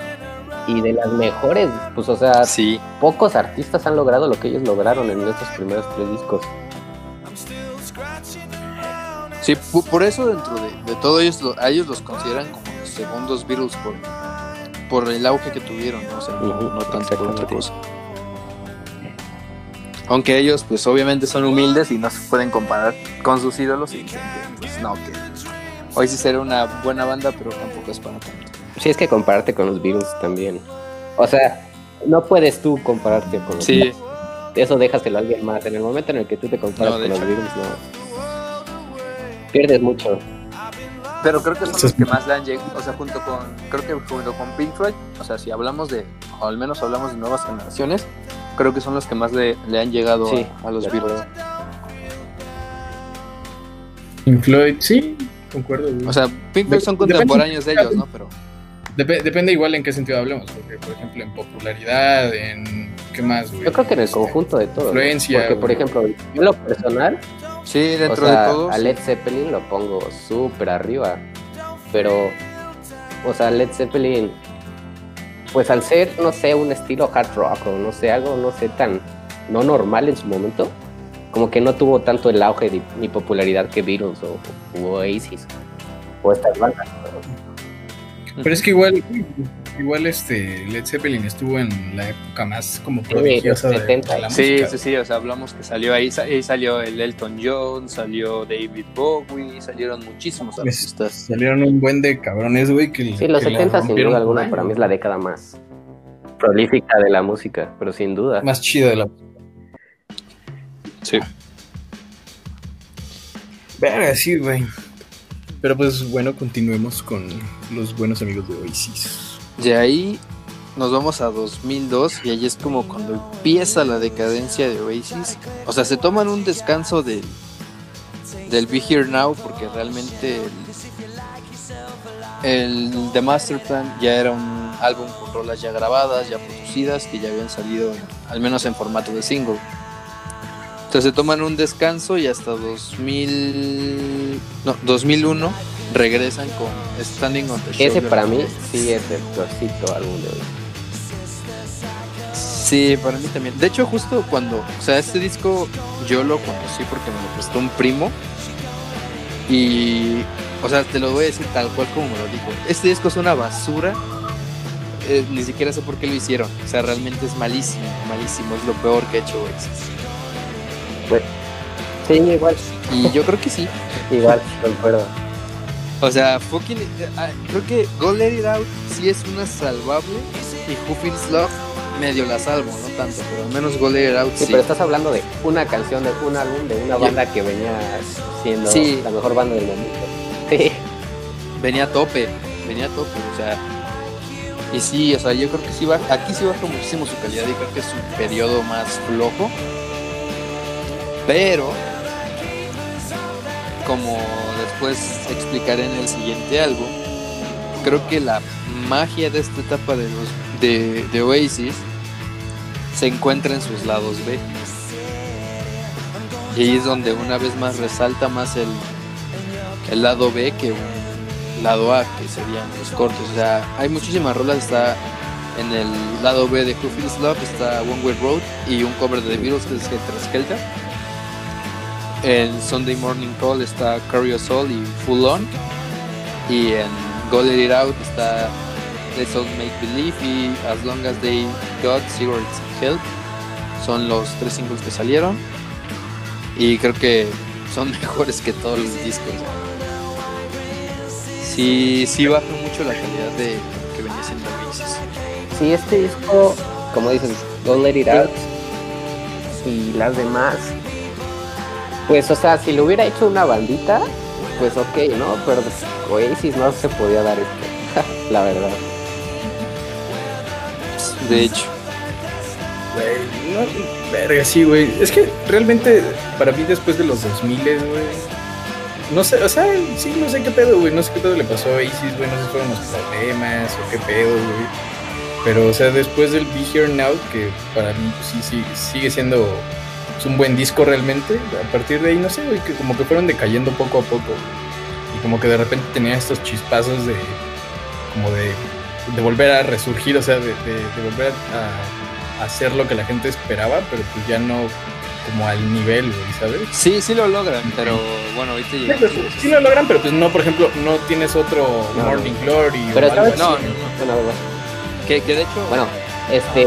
Y de las mejores, pues o sea, Sí, pocos artistas han logrado lo que ellos lograron en estos primeros tres discos. sí, por eso dentro de, de todo ellos, a ellos los consideran como los segundos Beatles por, por el auge que tuvieron, ¿no? o sea, no, tanto por otra cosa. Aunque ellos, pues obviamente son humildes y no se pueden comparar con sus ídolos y dicen que, pues no, que hoy sí será una buena banda, pero tampoco es para tanto. Sí, es que compararte con los Beatles también. O sea, no puedes tú compararte con los Sí, eso déjaselo a alguien más. En el momento en el que tú te comparas No, con los. Beatles, no. Pierdes mucho. Pero creo que son los que más le han llegado, o sea, junto con, creo que junto con Pink Floyd, o sea, si hablamos de, o al menos hablamos de nuevas generaciones, creo que son los que más le, le han llegado Sí, a, a los Beatles. Pink Floyd, sí, concuerdo, güey. O sea, Pink Floyd son Depende- contemporáneos de ellos, ¿no? Pero Dep- depende igual en qué sentido hablemos, porque por ejemplo en popularidad, en qué más, güey. Yo creo que en el conjunto de todo. ¿no? influencia, Porque, por ejemplo, en lo personal, sí, dentro o sea, de todos. a Led Zeppelin lo pongo súper arriba. Pero, o sea, Led Zeppelin, pues al ser, no sé, un estilo hard rock o no sé, algo, no sé, tan no normal en su momento, como que no tuvo tanto el auge ni, ni popularidad que Beatles o, o Oasis o estas bandas. Pero es que igual, igual este Led Zeppelin estuvo en la época más como prodigiosa de, 70. de la Sí, música. sí, sí, o sea, hablamos que salió ahí, ahí salió el Elton John, salió David Bowie, salieron muchísimos artistas. Salieron un buen de cabrones, güey, que Sí, los que la 70 sin duda alguna para mí es la década más prolífica de la música, pero sin duda. más chida de la Sí. Verga, sí, güey. Pero pues bueno, continuemos con los buenos amigos de Oasis. De ahí nos vamos a 2002 y ahí es como cuando empieza la decadencia de Oasis. O sea, se toman un descanso del, del Be Here Now porque realmente el, el The Master Plan ya era un álbum con rolas ya grabadas, ya producidas, que ya habían salido al menos en formato de single. Entonces se toman un descanso y hasta 2000, no, 2001 regresan con Standing on the Ese Shoulder para mí sí es el peorcito álbum de hoy. Sí, para mí también. De hecho, justo cuando, o sea, este disco yo lo conocí porque me lo prestó un primo. Y, o sea, te lo voy a decir tal cual como me lo dijo. Este disco es una basura. eh, ni siquiera sé por qué lo hicieron. O sea, realmente es malísimo, malísimo. Es lo peor que ha hecho Oasis. Sí, igual, Y yo creo que sí. igual, concuerdo. O sea, fucking. ah, creo que Go Let It Out sí es una salvable. Y Who Feels Love medio la salvo, no tanto. Pero al menos Go Let It Out Sí, sí. pero estás hablando de una canción, de un álbum, de una banda que venía siendo Sí. la mejor banda del momento. Sí, venía a tope, venía a tope, o sea, y sí, o sea, yo creo que sí baja, aquí sí baja muchísimo su calidad y creo que es su periodo más flojo, pero como después explicaré en el siguiente álbum, creo que la magia de esta etapa de los de, Oasis se encuentra en sus lados B. Y es donde una vez más resalta más el, el lado B que un lado A, que serían los cortos. O sea, hay muchísimas rolas, está en el lado B de Who Love, está One Way Road y un cover de The Beatles que es Helter Skelter. En Sunday Morning Call está Carry Your Soul y Full On. Y en Go Let It Out está Let's All Make Believe y As Long As They Got Cigarettes and Help. Son los tres singles que salieron. Y creo que son mejores que todos los discos. Sí, sí baja mucho la calidad de que venía siendo Oasis. sí, este disco, como dices, Don't Let It Out y las demás, pues, o sea, si lo hubiera hecho una bandita, pues ok, ¿no? Pero pues, Oasis no se podía dar esto, la verdad. De hecho, Güey, no, verga, sí, güey. Es que realmente, para mí, después de los 2000, güey. No sé, o sea, sí, no sé qué pedo, güey. No sé qué pedo le pasó a Oasis, güey. No sé si fueron los problemas o qué pedo, güey. Pero, o sea, después del Be Here Now, que para mí pues, sí, sí, sigue siendo un buen disco realmente. A partir de ahí, no sé, güey, que como que fueron decayendo poco a poco. güey. Y como que de repente tenía estos chispazos de. como de. de volver a resurgir, o sea, de, de- de volver a, a hacer lo que la gente esperaba, pero pues ya no como al nivel, güey, ¿sabes? sí, sí lo logran, pero bueno, ahorita Sí, pues, sí lo logran, pero pues no, por ejemplo, no tienes otro No. Morning Glory Pero o algo. No, no, no. Bueno, Que, que de hecho, bueno, este,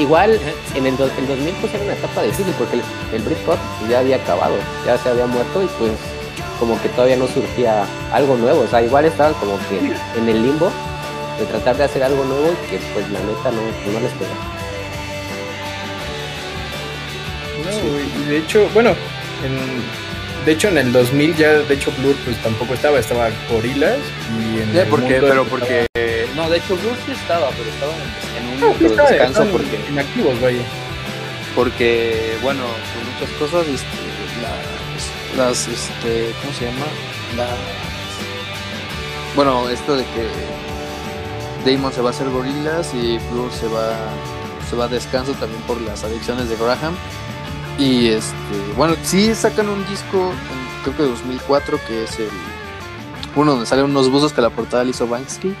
igual en el, do- el 2000 pues era una etapa difícil porque el, el Britpop ya había acabado, ya se había muerto y pues como que todavía no surgía algo nuevo, o sea, igual estaban como que en el limbo de tratar de hacer algo nuevo y que pues la neta no, no les pega. No, y de hecho, bueno, en, de hecho en el 2000 ya, de hecho Blur pues tampoco estaba, estaba Gorillaz y en Ya, el porque, mundo pero estaba- porque. No, de hecho, Blur sí estaba, pero estaba en, sí descanso porque. inactivos, vaya. porque bueno con muchas cosas este, las, las este cómo se llama las bueno esto de que Damon se va a hacer gorilas y Blur se va se va a descanso también por las adicciones de Graham y este bueno sí sacan un disco en, creo que 2004 que es el uno donde salen unos buzos que la portada le hizo Banksy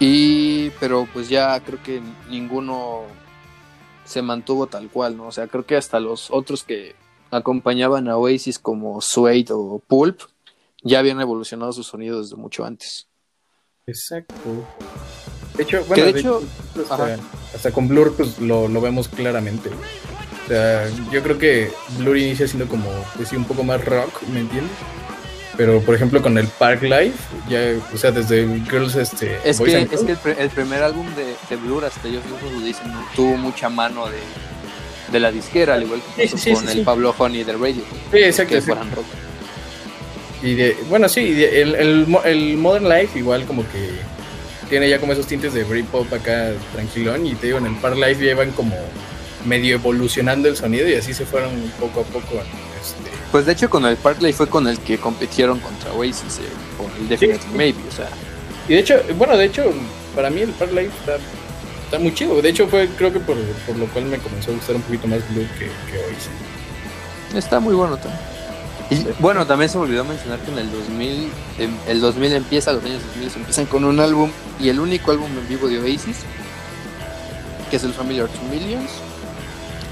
y pero pues ya creo que ninguno se mantuvo tal cual, ¿no? O sea, creo que hasta los otros que acompañaban a Oasis como Suede o Pulp ya habían evolucionado su sonido desde mucho antes. Exacto. De hecho, bueno, de de hecho- hecho, ajá. hasta, hasta con Blur pues lo, lo vemos claramente. O sea, yo creo que Blur inicia siendo como, pues sí, un poco más rock, ¿me entiendes? Pero, por ejemplo, con el Park Life, ya, o sea, desde Girls, este... Es Boys que, and es que el, pre- el primer álbum de, de Blur, hasta ellos mismos lo dicen, ¿no? tuvo mucha mano de, de la disquera, al igual que Sí, sí, con sí, el sí. Pablo Honey de Radio. Sí, exacto, que fueran rock. Y de, bueno, sí, de- el, el, el Modern Life igual como que tiene ya como esos tintes de Britpop acá tranquilón y te digo, en el Park Life llevan como medio evolucionando el sonido y así se fueron poco a poco. Este, Pues de hecho con el Parkley fue con el que compitieron contra Oasis eh, por el Definitely Sí. Maybe, o sea, y de hecho, bueno, de hecho, para mí el Park Life está, está muy chido. De hecho, fue creo que por, por lo cual me comenzó a gustar un poquito más Blue que, que Oasis. está muy bueno también. Y bueno, también se me olvidó mencionar que en el 2000, em, el 2000 empieza, los años 2000 se empiezan con un álbum y el único álbum en vivo de Oasis, que es el Familiar to Millions.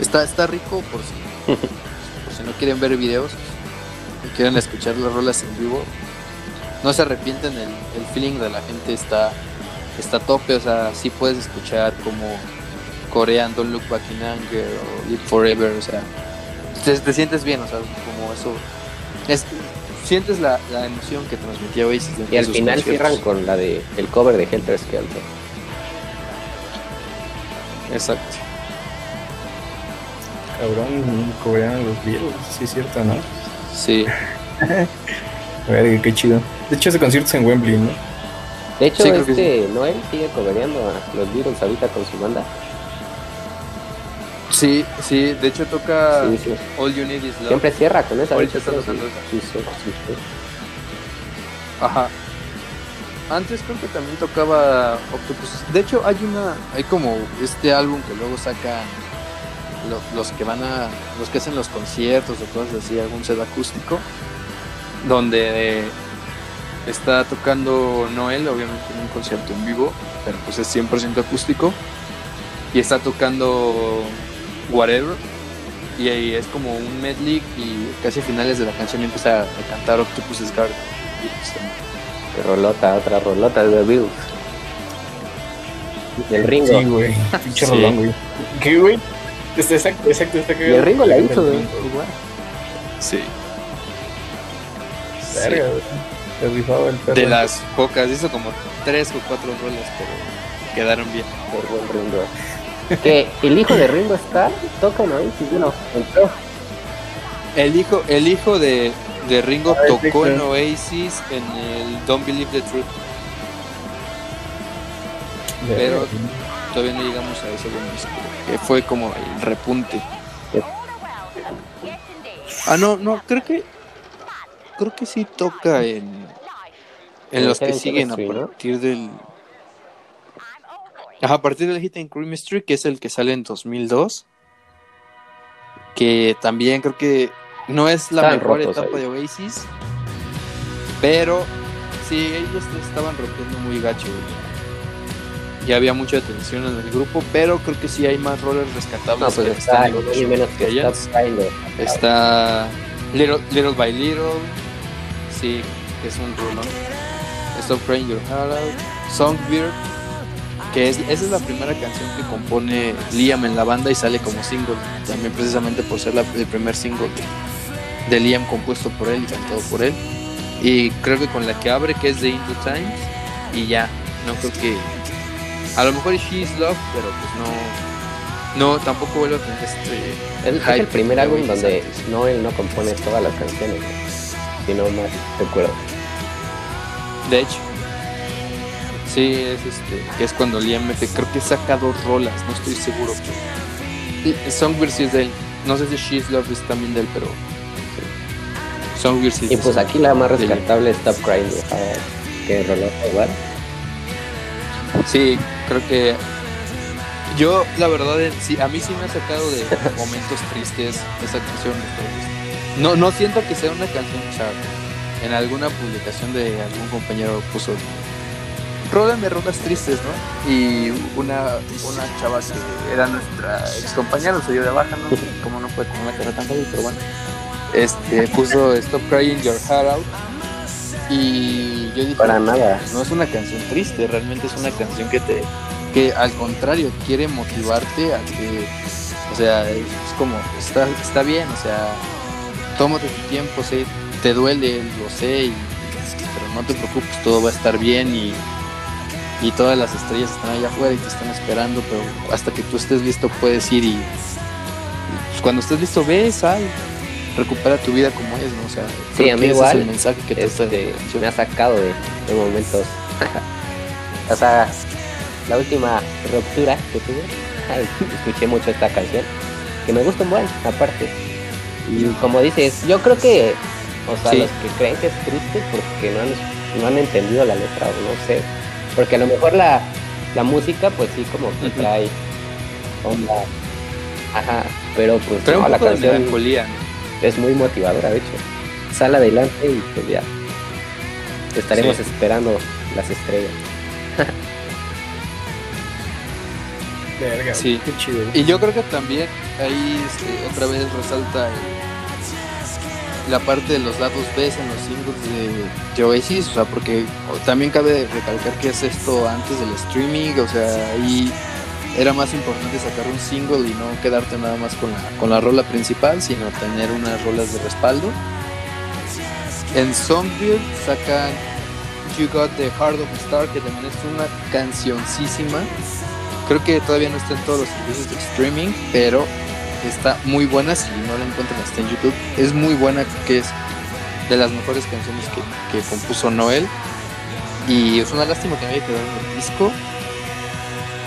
Está, está rico por si, por si no quieren ver videos y quieren escuchar las rolas en vivo. No se arrepienten, el, el feeling de la gente está, está a tope, o sea, sí puedes escuchar como Korean Don't Look Back in Anger o Live Forever, o sea, te, te sientes bien, o sea, como eso. Es, sientes la, la emoción que transmitía Oasis Y al final cierran con la de el cover de Helter Skelter. Exacto. Cabrón, coreano los Beatles, sí es cierto, ¿no? Sí. A ver, qué chido. De hecho, ese concierto es en Wembley, ¿no? De hecho, Sí, este Noel sigue cobereando a los Beatles ahorita con su banda. Sí, sí, de hecho toca Sí, sí. All You Need Is Love. Siempre cierra con esa. Ahorita está tocando sí, esa. sí, sí, sí, sí. Ajá. Antes creo que también tocaba Octopus. De hecho, hay una, hay como este álbum que luego sacan lo- los que van a, los que hacen los conciertos o cosas así, algún set acústico, donde está tocando Noel, obviamente en un concierto en vivo, pero pues es 100% acústico, y está tocando Whatever, y ahí es como un medley y casi a finales de la canción empieza a cantar Octopus's Garden. Y pues, rolota, otra rolota de The Beatles. Y el Ringo. Sí, güey. Pinche Sí. rolón, güey. ¿Qué, güey? Exacto, exacto, está y el Ringo la hizo, güey. Igual. Sí. Verga, rifaba el perro. De las pocas, hizo como tres o cuatro rolas, pero quedaron bien. Por buen Ringo. Que el hijo de Ringo Starr toca en Oasis, bueno, entró. El hijo, el hijo de, de Ringo Ah, sí, tocó en. Oasis en el Don't Believe the Truth. Pero-. Todavía no llegamos a ese buen disco, que fue como el repunte. Ah, no, no, creo que creo que sí toca en en los que siguen a partir del Ajá, a partir del Hit and Chemistry, que es el que sale en 2002, que también creo que no es la mejor etapa ahí. de Oasis, pero sí, ellos estaban rompiendo muy gacho. güey. Ya había mucha tensión en el grupo, pero creo que sí hay más roles rescatables. No, pues está ni menos que Tyler. Está Little, Little by Little, sí, que es un rolón. Stop Crying Your Heart Out, Songbird, que es, esa es la primera canción que compone Liam en la banda y sale como single, también precisamente por ser la- el primer single de, de Liam compuesto por él y cantado por él. Y creo que con la que abre, que es The Into Times, y ya, no creo que. A lo mejor She's Love, pero pues no. No, tampoco vuelve a tener este. Es, es hype el primer álbum donde antes. Noel no compone todas las canciones, si no mal recuerdo. De hecho. Sí, es este. Que es cuando Liam mete. Creo que saca dos rolas, no estoy seguro. Songbird sí es de él. No sé si She's Love es también de él, pero. Songbird sí es Y pues él. aquí la más rescatable es Stop Crying, que roló igual. Sí, creo que yo la verdad sí, a mí sí me ha sacado de momentos tristes esa canción. No, no siento que sea una canción, sea, en alguna publicación de algún compañero puso Rólame rolas tristes, ¿no? Y una, una chava que era nuestra ex compañera se dio de baja, ¿no? Como no fue con una carrera tan fácil, pero bueno. Este, puso Stop Crying Your Heart Out. Y yo dije, Para nada. no es una canción triste, realmente es una canción que te, que al contrario, quiere motivarte a que, o sea, es como, está, está bien, o sea, tómate tu tiempo, sé, te duele, lo sé, y- pero no te preocupes, todo va a estar bien y, y todas las estrellas están allá afuera y te están esperando, pero hasta que tú estés listo puedes ir y, y, pues, cuando estés listo ves, sal, recupera tu vida como es, ¿no? O sea, Sí, a mí ese igual, es el mensaje que te Este, me ha sacado de, de momentos. o sea, la última ruptura que tuve, ay, escuché mucho esta canción, que me gusta un buen, aparte. Y como dices, yo creo que, o sea, Sí. los que creen que es triste porque no han, no han entendido la letra, o no sé. Porque a lo mejor la, la música, pues sí, como que Ujú. trae onda. Ajá, pero pues Trae no, un la de canción melancolía, ¿no? Es muy motivadora, de hecho. Sal adelante y pues ya. Estaremos Sí. esperando las estrellas. Verga, Sí. qué chido. Y yo creo que también ahí este, otra vez resalta el- la parte de los lados B en los singles de, de Oasis, o sea, porque también cabe recalcar que es esto antes del streaming, o sea, ahí era más importante sacar un single y no quedarte nada más con la, con la rola principal, sino tener unas rolas de respaldo. En Songbird sacan You Got the Heart of a Star, que también es una cancioncísima. Creo que todavía no está en todos los servicios de streaming, pero está muy buena. Si no la encuentran, está en YouTube. Es muy buena, que es de las mejores canciones que, que compuso Noel. Y es una lástima que me haya quedado en el disco.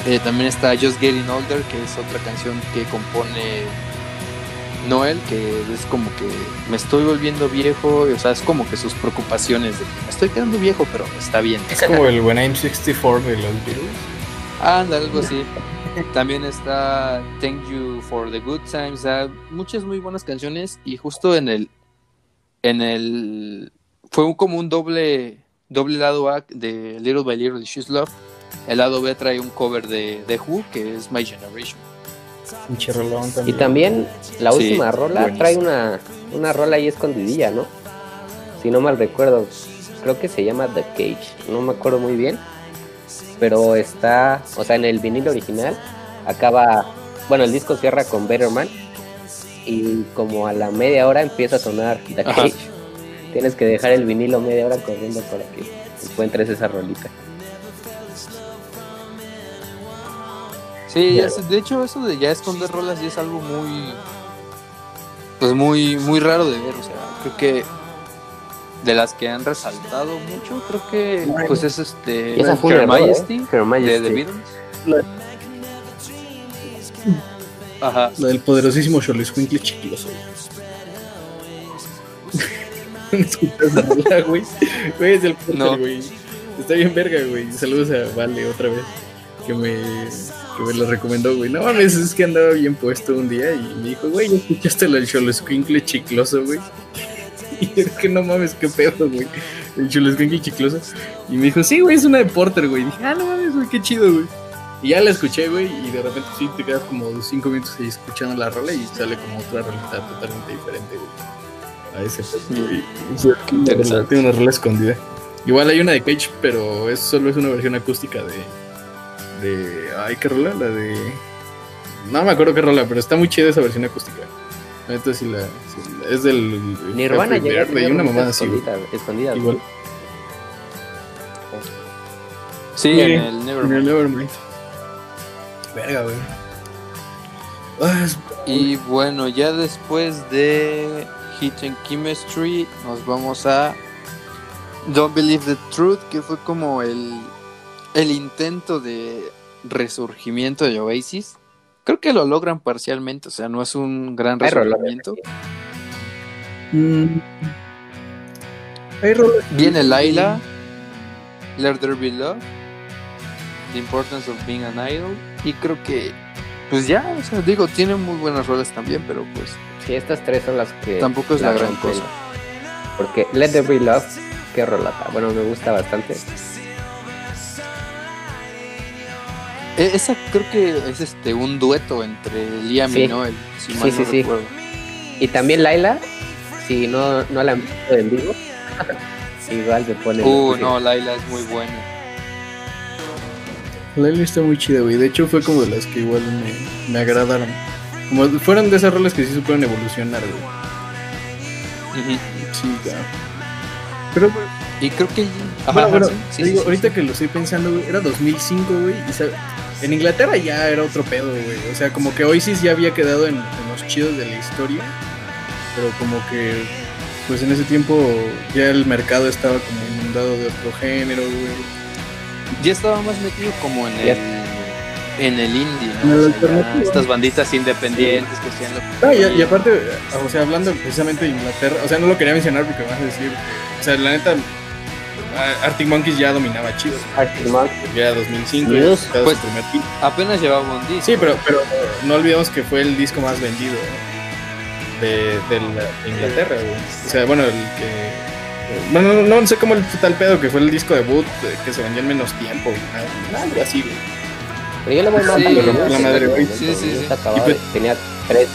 Eh, también está Just Getting Older, que es otra canción que compone Noel, que es como que me estoy volviendo viejo. O sea, es como que sus preocupaciones de me estoy quedando viejo, pero está bien. Es como el When I'm 64 de los Beatles. Anda, algo así. También está Thank You for the Good Times. o sea, muchas muy buenas canciones. Y justo en el. En el. Fue un- como un doble. Doble lado A de Little by Little de She's Love. El lado B trae un cover de, de Who, que es My Generation. Rolón Y también. también la Sí, última rola buenísimo. trae una, una rola ahí escondidilla, ¿no? Si no mal recuerdo, creo que se llama The Cage, no me acuerdo muy bien. Pero está, o sea, en el vinilo original acaba, bueno, el disco cierra con Better Man y como a la media hora empieza a sonar The Ajá. Cage. Tienes que dejar el vinilo media hora corriendo para que encuentres esa rolita. Sí, Ya. es- de hecho, eso de ya esconder rolas ya es algo muy. Pues muy, muy raro de ver. O sea, creo que. De las que han resaltado mucho, creo que. Bueno. Pues es este. Esa fue Her error, ¿eh? Majesty. Her de Majesty. The Beatles. Ajá. La del poderosísimo Xolescuincle chicloso. ¿No escuchas güey? Güey, es el Porter, No. güey. Está bien verga, güey. Saludos a Vale otra vez. Que me, que me lo recomendó, güey. No mames, es que andaba bien puesto un día y me dijo, güey, ¿ya escuchaste la del Xolescuincle chicloso, güey? Y es que no mames, qué pedo, güey. El Xolescuincle chicloso. Y me dijo, sí, güey, es una de Porter, güey. Y dije, ah, no mames, güey, qué chido, güey. Y ya la escuché, güey, y de repente sí te quedas como cinco minutos ahí escuchando la rola y sale como otra rolita totalmente diferente, güey. A ese una Interesante. Tiene una rola escondida. Igual hay una de Cage, pero es solo es una versión acústica de. De. Ay, ¿qué rola? La de. No me acuerdo qué rola, pero está muy chida esa versión acústica. Entonces sí la. es del. Nirvana llega y una mamada así, escondidas, Igual. Sí, Sí, en el Nevermind. En el Nevermind. Verga, güey. Ah, es- Y bueno, ya después de Hit and Chemistry, nos vamos a Don't Believe the Truth, que fue como el, el intento de resurgimiento de Oasis. Creo que lo logran parcialmente, o sea, no es un gran resurgimiento. Mm. Viene Laila, Let There Be Love, The Importance of Being an Idol, y creo que, pues ya, o sea, digo, tiene muy buenas rolas también, pero pues Sí, estas tres son las que. tampoco es la gran cosa. Porque Let There Be Love, qué rolata. Bueno, me gusta bastante. Esa creo que es este un dueto entre Liam Sí. y Noel, si Sí, mal sí, no sí. recuerdo. Y también Laila, si no, no la han visto en vivo, igual se pone. Uh, no, Laila es muy buena. Lely está muy chida, güey. De hecho, fue como de las que igual me, me agradaron. Como fueron de esas rolas que sí supieron evolucionar, güey. Sí, claro. Pero, Y creo que Ajá, bueno, ajá, bueno, sí, sí, te digo, sí, sí, ahorita sí. que lo estoy pensando, güey, era 2005, güey. Y sabe- en Inglaterra ya era otro pedo, güey. O sea, como que Oasis ya había quedado en, en los chidos de la historia. Pero como que, pues en ese tiempo ya el mercado estaba como inundado de otro género, güey. ya estaba más metido como en el en el indie, En ¿no? O sea, estas banditas independientes que hacían lo que Ah, y, y aparte, o sea, hablando precisamente de Inglaterra, o sea, no lo quería mencionar porque vas a decir, o sea, la neta, Arctic Monkeys ya dominaba chido. Arctic Monkeys. Ya era 2005, News, ya sacado pues, su primer disco. apenas llevaba un disco. Sí, pero, pero no olvidemos que fue el disco más vendido de, de la- de Inglaterra, güey. O sea, bueno, el que. Bueno, no, no sé cómo el tal pedo que fue el disco debut eh, que se vendió en menos tiempo, algo así, güey. Pero yo le voy Sí, a los la madre, güey. Sí, sí, sí. Y pues- tenía tres.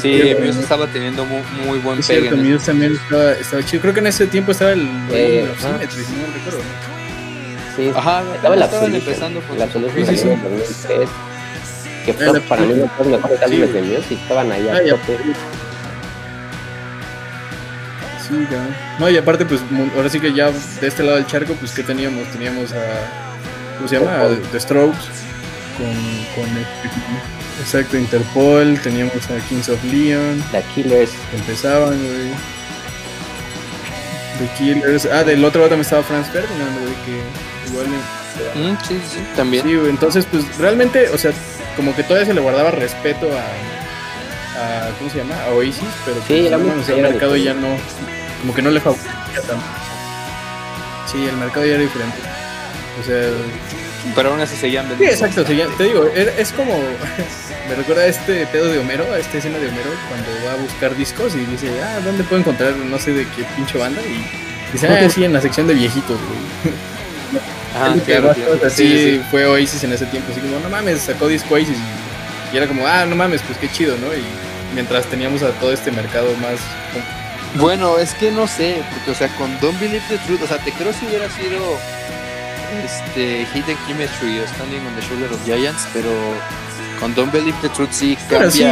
Sí, Sí, Muse estaba teniendo muy, muy buen Es pegue. cierto, Muse también estaba, estaba chido. Creo que en ese tiempo estaba el Eh, ajá. Symmetry, si no me recuerdo. Sí, Ajá, estaba la estaban empezando con La Absolution Sí, sí, sí. en 2003. Que Ah, fue la para mí los mejores Sí, álbumes de. Muse y estaban ahí Ah, ya. Sí, claro. No, y aparte, pues ahora sí que ya de este lado del charco, pues ¿qué teníamos? Teníamos a. ¿Cómo se llama? A The Strokes. Con. con este- exacto, Interpol. Teníamos a Kings of Leon. The Killers. que empezaban, güey. The Killers. Ah, del otro lado también estaba Franz Ferdinand, güey, que igual. Mm, sí, sí, también. Sí, güey, entonces, pues realmente, o sea, como que todavía se le guardaba respeto a. a ¿Cómo se llama? A Oasis, pero Sí, pues, no, música o sea, el era mercado ya no. Como que no le favorecía tanto. Sí, el mercado ya era diferente. O sea, Pero aún así seguían Sí, vendiendo. exacto, sí, ya- te digo, es como, me recuerda a este pedo de Homero, a esta escena de Homero, cuando va a buscar discos y dice, ah, ¿dónde puedo encontrar no sé de qué pinche banda? Y dice, ah, sí, en la sección de viejitos, güey. Que claro, claro. así sí, sí. fue Oasis en ese tiempo, así como, no mames, sacó disco Oasis y, y era como, ah, no mames, pues qué chido, ¿no? Y mientras teníamos a todo este mercado más... Bueno, es que no sé, porque, o sea, con Don't Believe the Truth, o sea, te creo si hubiera sido este and Chemistry o Standing on the Shoulder of Giants, pero con Don't Believe the Truth sí cambia sí.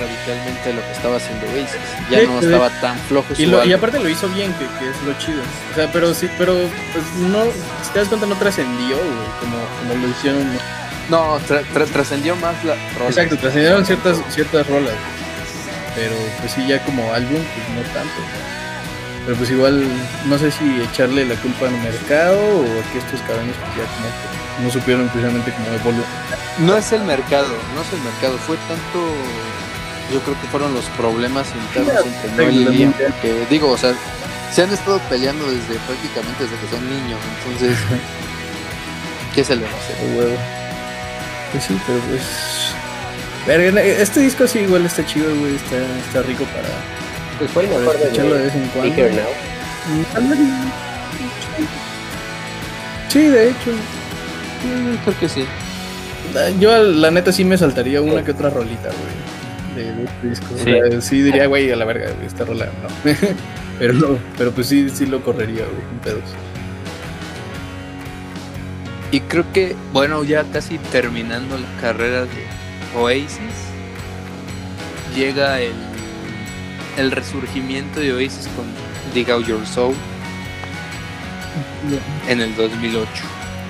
radicalmente lo que estaba haciendo Oasis. Ya Sí, no sí. estaba tan flojo su Y, lo- y álbum. aparte lo hizo bien, que, que es lo chido. O sea, pero sí, pero pues no, si te das cuenta no trascendió, como, como lo hicieron. No, tra- tra- trascendió más la rola. Exacto, trascendieron ciertas, ciertas rolas, pero pues sí, ya como álbum, pues no tanto. Pero pues igual, no sé si echarle la culpa al mercado o a que estos cabrones pues ya como que no supieron precisamente cómo evolucionar. No es el mercado, no es el mercado, fue tanto. Yo creo que fueron los problemas internos entre Noel y Liam. Porque digo, o sea, se han estado peleando desde prácticamente desde que son niños, entonces. ¿Qué se le va a hacer? Huevo. Pues sí, pero pues. Verga, este disco sí igual está chido, güey, está, está rico para, Pues fue mejor escucharlo de vez en cuando. Sí, de hecho. Creo que sí. Yo la neta sí me saltaría una que otra rolita, güey. De, de este disco. O Sí. sea, sí diría, güey, a la verga, güey, esta rola no. pero, pero pues sí, sí lo correría, güey, sin pedos. Y creo que, bueno, ya casi terminando la carrera de Oasis, llega el, el resurgimiento de Oasis con Dig Out Your Soul en el 2008.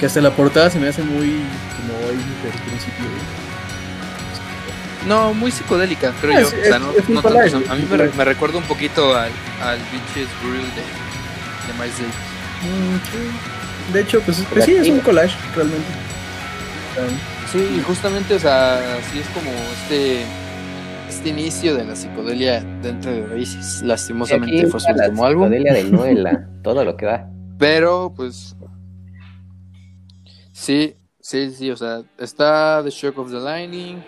Que hasta la portada se me hace muy como Oasis del principio, güey. No, muy psicodélica, creo Ah, yo. es- o sea, no, es- es tanto, a mí me, me recuerda un poquito al, al Bitches Brew de, de Miles Davis. Mm. De hecho, pues, pues sí, es un collage, realmente. Um, Sí, y justamente, o sea, sí es como este este inicio de la psicodelia dentro de Oasis. Lastimosamente fue su la último álbum. psicodelia de Noela, todo lo que da. Pero, pues. Sí, sí, sí, o sea, está The Shock of the Lightning,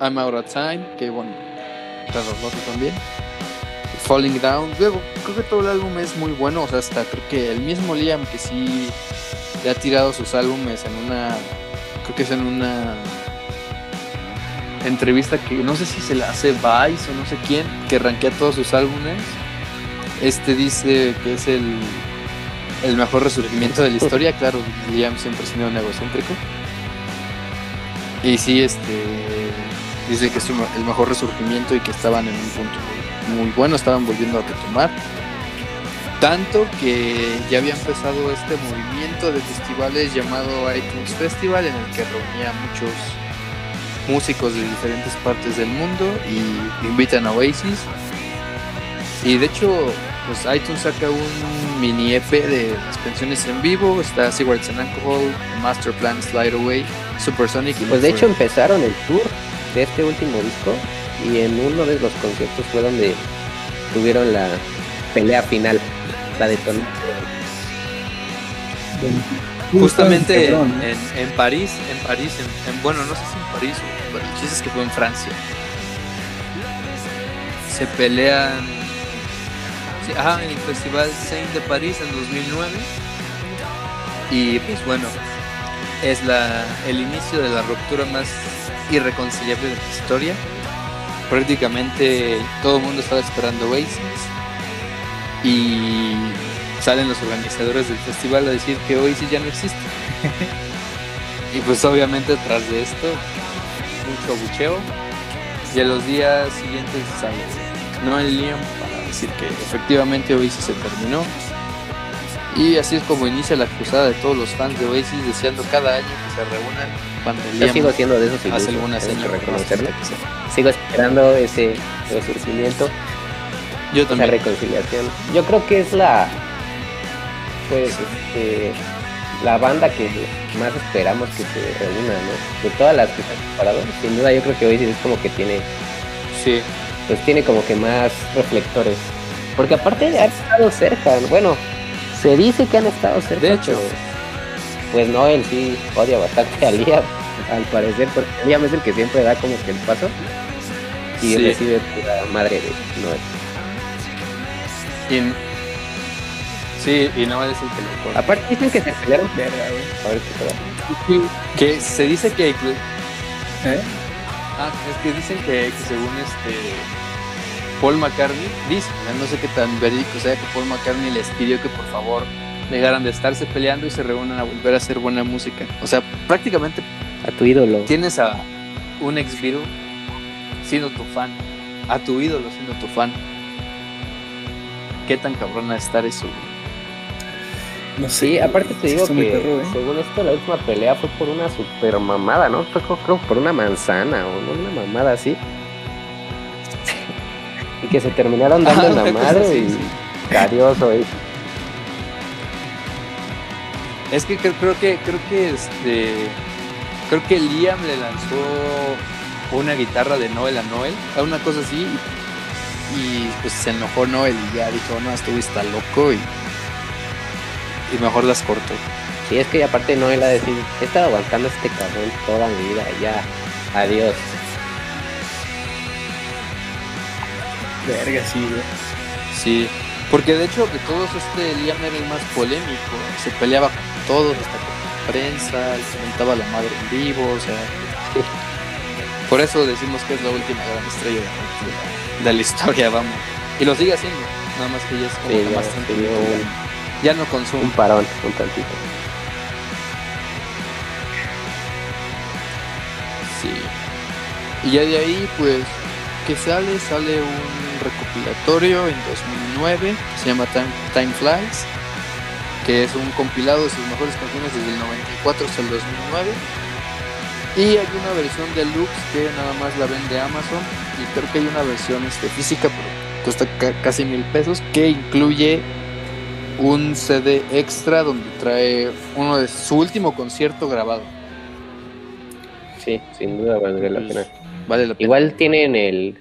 I'm Out of Time, que bueno, está roto también. Falling Down, luego, creo que todo el álbum es muy bueno, o sea, hasta creo que el mismo Liam que sí le ha tirado sus álbumes en una. Creo que es en una entrevista que no sé si se la hace Vice o no sé quién, que rankea todos sus álbumes. Este dice que es el el mejor resurgimiento de la historia, claro, Liam siempre ha sido un egocéntrico. Y sí, este dice que es el mejor resurgimiento y que estaban en un punto muy, bueno, estaban volviendo a retomar. Tanto que ya había empezado este movimiento de festivales llamado iTunes Festival, en el que reunía muchos músicos de diferentes partes del mundo y invitan a Oasis. Y de hecho, pues iTunes saca un mini EP de las canciones en vivo. Está Cigarettes and Alcohol, Master Plan Slide Away, Supersonic y Pues de hecho empezaron el tour de este último disco y en uno de los conciertos fue donde tuvieron la pelea final, la de Tony. Justamente en, en- en París, en París, en, en- bueno, no sé si en París o pero el chiste es que fue en Francia. Se pelean, sí, ajá, en el Festival Saint de París en 2009 y pues bueno, es la, el inicio de la ruptura más irreconciliable de la historia. Prácticamente todo el mundo estaba esperando Oasis y salen los organizadores del festival a decir que Oasis ya no existe. y pues obviamente tras de esto, mucho abucheo. Y a los días siguientes sale Noel Liam para decir que efectivamente Oasis se terminó. Y así es como inicia la cruzada de todos los fans de Oasis deseando cada año que se reúnan cuando Yo Liam sigo siendo de esos hace ilusos, alguna tengo seña reconocerlo. Sigo esperando ese resurgimiento, Yo esa también. reconciliación. Yo creo que es la pues este la banda que más esperamos que se reúna, ¿no? De todas las que se han separado, sin duda yo creo que Oasis es como que tiene Sí. pues tiene como que más reflectores. Porque aparte de haber estado cerca, bueno, se dice que han estado cerca. De hecho. pero, pues no, él sí odia bastante a Liam, al parecer, porque Liam es el que siempre da como que el paso y Sí. recibe pura madre de Noel. Y- sí, y no es el que lo corta. Aparte dicen que se pelearon. Verga, güey. A ver qué pasa. Que se dice que. ¿Eh? Ah, es que dicen que, que según este. Paul McCartney, dice, no sé qué tan verídico sea que Paul McCartney les pidió que por favor dejaran de estarse peleando y se reúnan a volver a hacer buena música. O sea, prácticamente A tu ídolo. tienes a un ex Beatle siendo tu fan, a tu ídolo siendo tu fan. ¿Qué tan cabrona estar eso? güey? No sé. Sí, aparte te digo que perro, ¿eh? según esto la última pelea fue por una super mamada, ¿no? Fue creo por una manzana o una mamada así. y que se terminaron dando en la madre y sí. adiós, güey. Es que creo, creo que creo que este creo que Liam le lanzó una guitarra de Noel a Noel, a una cosa así y pues se enojó Noel y ya dijo, "No, está loco" y y mejor las cortó. Sí, es que aparte no él a decir, he estado aguantando este cabrón toda mi vida, ya, adiós. Verga, sí, güey. Sí, porque de hecho de todos este Liam era el más polémico, se peleaba con todos, hasta con la prensa, se mentaba la madre en vivo, o sea, por eso decimos que es la última gran estrella de la, de la historia, vamos. Y lo sigue haciendo, nada más que ya es como Sí, que más tranquilo, ya, no consume. Un parón, un tantito. Sí. Y ya de ahí, pues, que sale? Sale un recopilatorio en 2009, que se llama Time, Time Flies, que es un compilado de sus mejores canciones desde el 94 hasta el 2009. Y hay una versión deluxe que nada más la vende Amazon. Y creo que hay una versión este, física, pero cuesta ca- casi mil pesos, que incluye un CD extra donde trae uno de su último concierto grabado. Sí, sin duda valdría la Pues, pena. Vale la pena. Igual tienen el,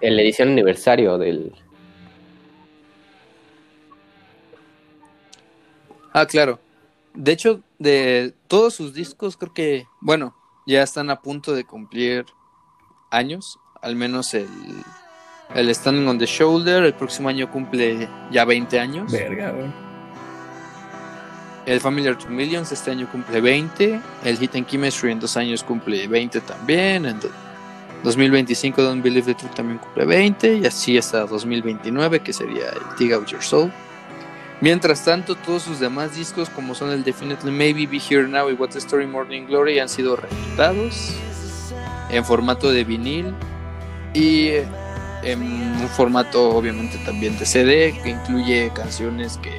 el edición aniversario del... Ah, claro. De hecho, de todos sus discos, creo que, bueno, ya están a punto de cumplir años. Al menos el, el Standing on the Shoulder, el próximo año cumple ya 20 años. Verga, güey. El Familiar to Millions este año cumple 20. El Hit and Chemistry en dos años cumple 20 también. En do- 2025 Don't Believe the Truth también cumple 20. Y así hasta 2029, que sería el Dig Out Your Soul. Mientras tanto, todos sus demás discos, como son el Definitely Maybe, Be Here Now y What's the Story Morning Glory, han sido reeditados en formato de vinil y en un formato, obviamente, también de CD, que incluye canciones que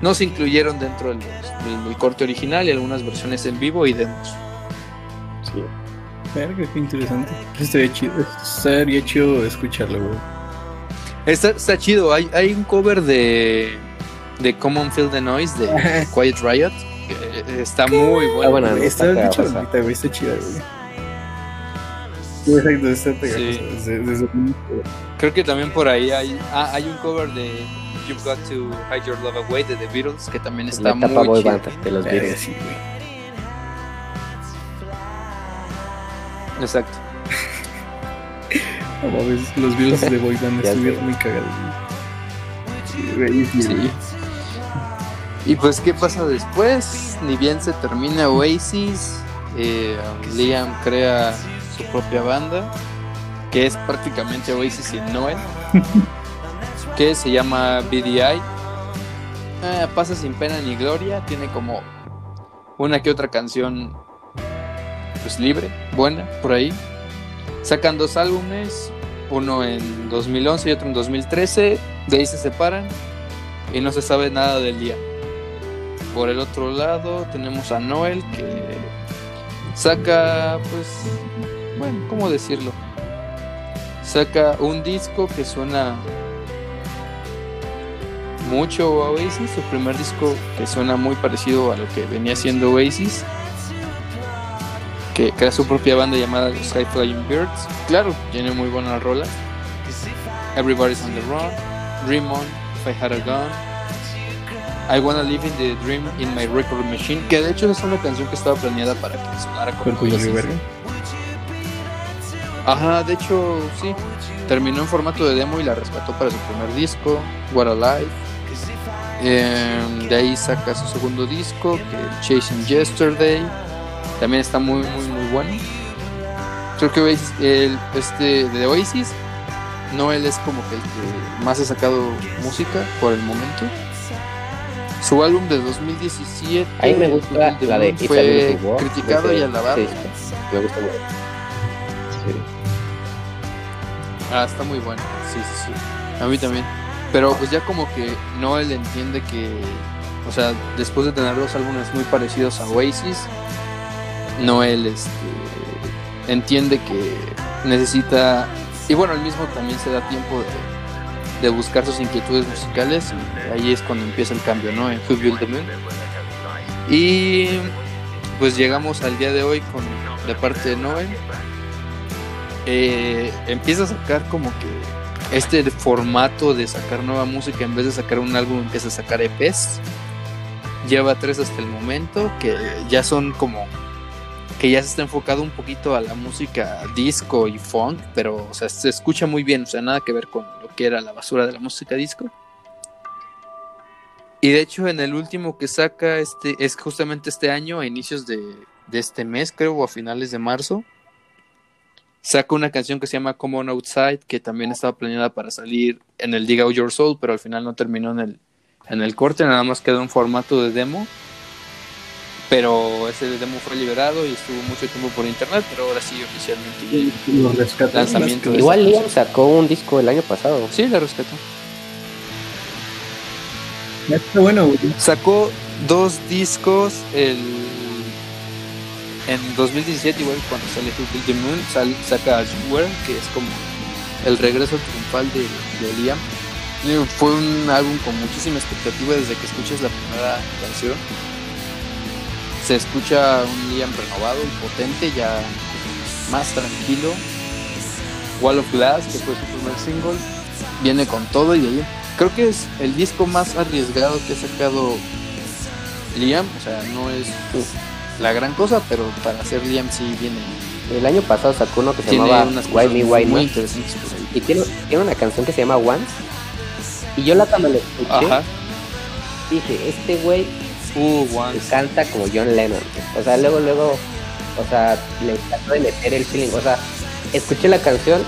no se incluyeron dentro del, del- del corte original y algunas versiones en vivo y demos. Sí. Verga, qué interesante. Estaría chido, estaría chido escucharlo, güey. Está, está chido, hay, hay un cover de, de Common Feel the Noise de Quiet Riot. que está muy bueno. Ah, bueno, Está está está chida, güey. Sí, Exacto, está pegajosa Sí. desde, desde el inicio. Creo que también por ahí hay, ah, hay un cover de You've Got to Hide Your Love Away de The Beatles que también la está etapa muy boy chido. band de los Verga, Beatles. sí, güey. Exacto. No mames, los Beatles de Boy Band estuvieron sé. muy cagados. güey. Sí. Y pues, ¿qué pasa después? Ni bien se termina Oasis, eh, Liam crea su propia banda, que es prácticamente Oasis sin Noel, que se llama BDI. Ah, pasa sin pena ni gloria, tiene como una que otra canción pues libre, buena, por ahí. Sacan dos álbumes, uno en 2011 y otro en 2013, de ahí se separan y no se sabe nada del día. Por el otro lado tenemos a Noel que saca, pues, bueno, ¿cómo decirlo? Saca un disco que suena mucho a Oasis, su primer disco que suena muy parecido a lo que venía siendo Oasis, que crea su propia banda llamada los High Flying Birds. Claro, tiene muy buenas rolas. Everybody's on the Run, Dream On, If I Had a Gun, I Wanna Live in the Dream in My Record Machine, que de hecho es una canción que estaba planeada para que sonara y Oasis. Ajá, de hecho, sí. Terminó en formato de demo y la rescató para su primer disco, What a Life. Em, de ahí saca su segundo disco, que Chasing Yesterday. También está muy, muy, muy bueno. Creo que el, este de Oasis, Noel es como que el que más ha sacado música por el momento. Su álbum de 2017 A mí me gusta Google la de Moon, It's a fue criticado y alabado. Me gusta mucho. Ah, está muy bueno. Sí, sí, sí. A mí también. Pero pues ya como que Noel entiende que, o sea, después de tener dos álbumes muy parecidos a Oasis, Noel este, entiende que necesita, y bueno, él mismo también se da tiempo de, buscar sus inquietudes musicales, y ahí es cuando empieza el cambio, ¿no? En Who Moon. Y pues llegamos al día de hoy con de parte de Noel eh, empieza a sacar como que este formato de sacar nueva música en vez de sacar un álbum empieza a sacar EPs lleva tres hasta el momento que ya son como que ya se está enfocado un poquito a la música disco y funk pero o sea se escucha muy bien o sea nada que ver con lo que era la basura de la música disco. Y de hecho en el último que saca este es justamente este año a inicios de, de este mes creo o a finales de marzo saca una canción que se llama Come On Outside, que también estaba planeada para salir en el Dig Out Your Soul, pero al final no terminó en el, en el corte, nada más quedó en formato de demo. Pero ese demo fue liberado y estuvo mucho tiempo por internet, pero ahora sí oficialmente. Lo. Lanzamiento de- Igual Liam sacó un disco el año pasado. Sí, la rescató. Está bueno, güey. Sacó dos discos, el, en 2017, igual cuando sale Who the Moon, saca Were, que es como el regreso triunfal de, de Liam. Fue un álbum con muchísima expectativa desde que escuchas la primera canción. Se escucha un Liam renovado y potente, ya más tranquilo. Wall of Glass, que fue su primer single, viene con todo y ahí. Creo que es el disco más arriesgado que ha sacado Liam. O sea, no es la gran cosa, pero para hacer Liam sí viene. El año pasado sacó uno que se llamaba Why Me, Why por ahí. Y tiene, tiene una canción que se llama Once. Y yo la cuando la escuché, Ajá. dije, este güey Uh, canta como John Lennon. O sea, luego, luego, o sea, le trató de meter el feeling. O sea, escuché la canción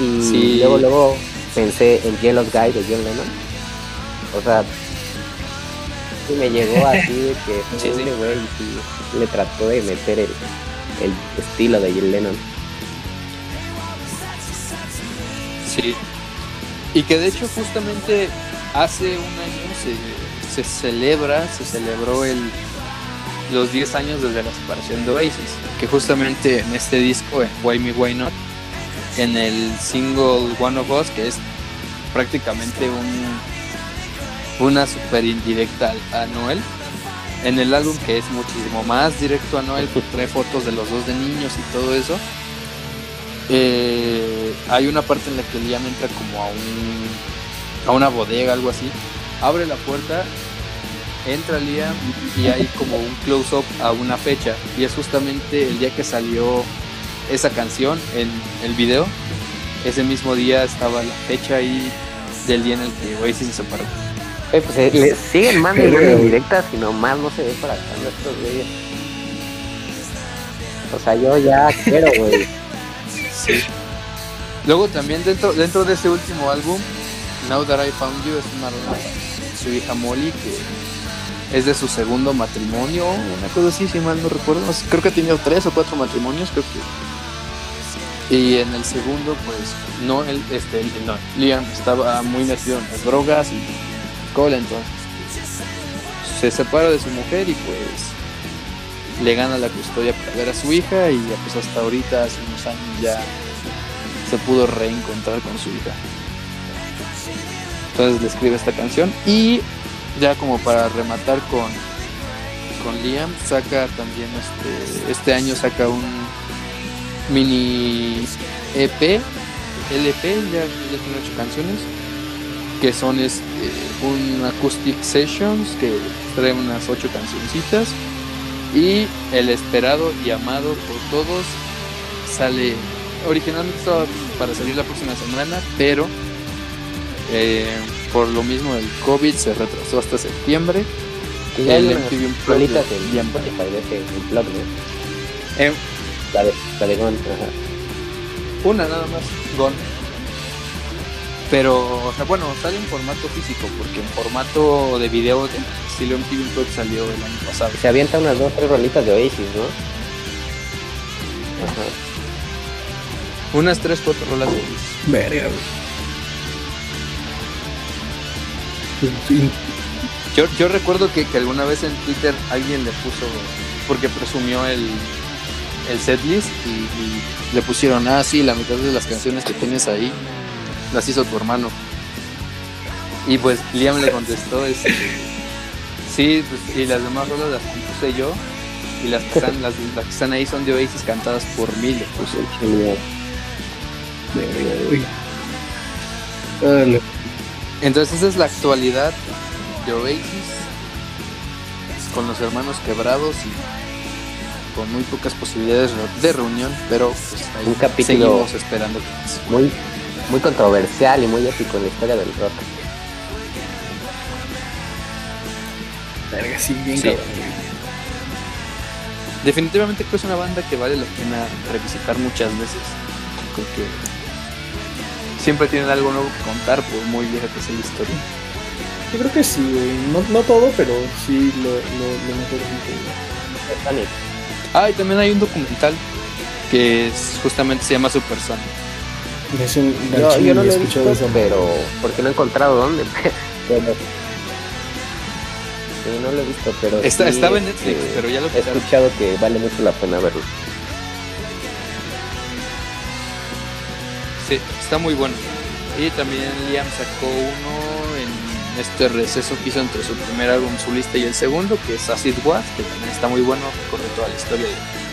y Sí. luego, luego pensé en Jealous Guy de John Lennon. O sea, y me llegó así de que Sí, sí. este güey sí, le trató de meter el, estilo de John Lennon. Sí. Y que de hecho justamente hace un año se, se celebra, se celebró el los 10 años desde la separación de Oasis, que justamente en este disco, en Why Me Why Not, en el single One of Us, que es prácticamente un una super indirecta a Noel, en el álbum que es muchísimo más directo a Noel, trae fotos de los dos de niños y todo eso, eh, hay una parte en la que Liam entra como a un a una bodega, algo así, abre la puerta, entra Liam y hay como un close up a una fecha y es justamente el día que salió esa canción en el video. Ese mismo día estaba la fecha ahí del día en el que Oasis se separó. Oye, pues eh, le siguen más y más indirectas y nomás no se ve para acá estos güeyes. O sea, yo ya quiero, güey. Sí. Luego también dentro, dentro de ese último álbum, Now That I Found You es una su hija Molly que es de su segundo matrimonio, una cosa así, si mal no recuerdo. Creo que ha tenido tres o cuatro matrimonios, creo que. Y en el segundo, pues, no, él, este, él- no, Liam estaba muy metido en las drogas y alcohol, entonces se separa de su mujer y pues le gana la custodia para ver a su hija y pues hasta ahorita, hace unos años ya se pudo reencontrar con su hija. Entonces le escribe esta canción y ya como para rematar con, con Liam, saca también este, este año saca un mini EP, LP, ya, ya tiene ocho canciones, que son este, un acoustic sessions que trae unas ocho cancioncitas y el esperado y amado por todos sale originalmente estaba para salir la próxima semana pero eh, por lo mismo del COVID se retrasó hasta septiembre ya hay El MTV Unplugged rolitas de en Liam Spotify de ese Unplugged, ¿no? Eh, La de, la de Gon, ajá. una nada más Gone pero o sea bueno sale en formato físico porque en formato de video de estilo MTV Unplugged salió el año pasado Se avienta unas dos, tres rolitas de Oasis, ¿no? Ajá. unas 3 4 rolas de Verga, güey. Pues, Yo, yo recuerdo que, que alguna vez en Twitter alguien le puso, porque presumió el, el setlist y, y le pusieron, ah, sí, la mitad de las canciones que tienes ahí las hizo tu hermano. Y pues Liam le contestó, este, sí, pues, y las demás rolas las compuse yo y las que están, las, las que están ahí son de Oasis cantadas por mí, le puso. Genial. Verga, güey. Órale. Entonces esa es la actualidad de Oasis con los hermanos quebrados y con muy pocas posibilidades de reunión, pero pues, ahí Un capítulo- seguimos esperando. Muy, muy controversial y muy épico en la historia del rock. Verga, sí, bien Sí. Definitivamente creo que es una banda que vale la pena revisitar muchas veces. Porque siempre tienen algo nuevo que contar, por muy vieja que sea la historia. Yo creo que sí, güey. No, no todo, pero sí lo, lo, lo mejor. Sonic. Ah, y también hay un documental que es, justamente se llama Supersonic. Es un Yo, gancho yo no lo he escuchado visto, pero porque no he encontrado dónde. Pero Sí, no lo he visto, pero Está, sí, estaba en este, Netflix, pero ya lo He escuchado que vale mucho la pena verlo. Sí, está muy bueno. Y también Liam sacó uno en este receso que hizo entre su primer álbum solista y el segundo, que es Acid Was, que también está muy bueno, corre toda la historia de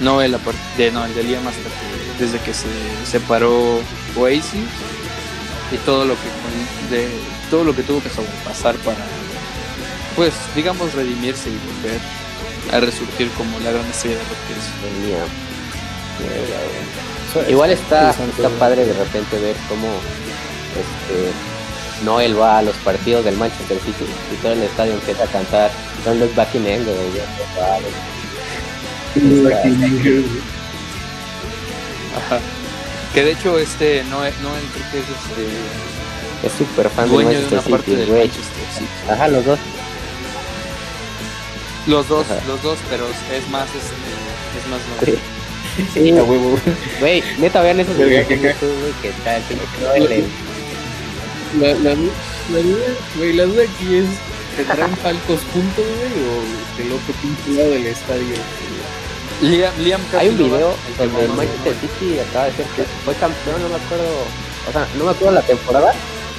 Noel, aparte de Noel de Liam hasta que desde que se separó Oasis y todo lo que de todo lo que tuvo que sobrepasar para pues digamos redimirse y volver a resurgir como la gran estrella de que es. Eso- Igual está, está padre de repente ver cómo este, Noel va a los partidos del Manchester City y todo el estadio empieza a cantar Don't look back in anger. Ajá. Que de hecho este Noel creo que es este Es súper fan dueño de Manchester una parte City, del güey. Manchester City. Ajá, los dos. Los dos, Ajá. los dos, pero es más este, es más no. Sí. Sí, A huevo. güey, neta, vean esos videos que está el La, la, la duda, güey, la duda aquí es, ¿tendrán palcos juntos, güey, o del otro pinche lado del estadio? Liam, Liam Hay un video donde el Manchester City acaba de ser que fue campeón, no me acuerdo, o sea, no me acuerdo la temporada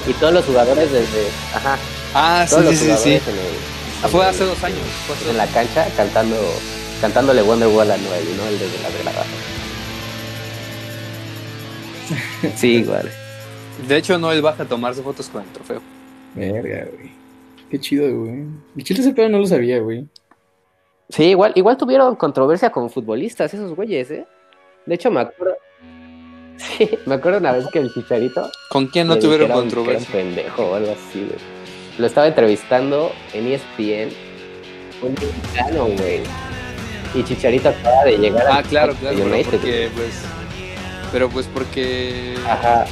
y todos los jugadores desde, ajá, Ah, sí, todos los sí, sí, sí. jugadores en el Ah, Fue hace dos años. Fue hace en la cancha cantando cantándole Wonderwall a Noel y no el desde la grada. Sí, igual. De hecho, Noel baja a tomarse fotos con el trofeo. Verga, güey. Qué chido, güey. El chile ese pedo no lo sabía, güey. Sí, igual, igual tuvieron controversia con futbolistas esos güeyes, ¿eh? De hecho, me acuerdo. Sí, me acuerdo una vez que el chicharito. ¿Con quién no tuvieron dijeron que era un controversia? pendejo o algo así, güey. Lo estaba entrevistando en ESPN. Un mexicano, güey. Y Chicharito acaba de llegar Ah, al claro, claro, pero United, porque pues pero pues porque Ajá.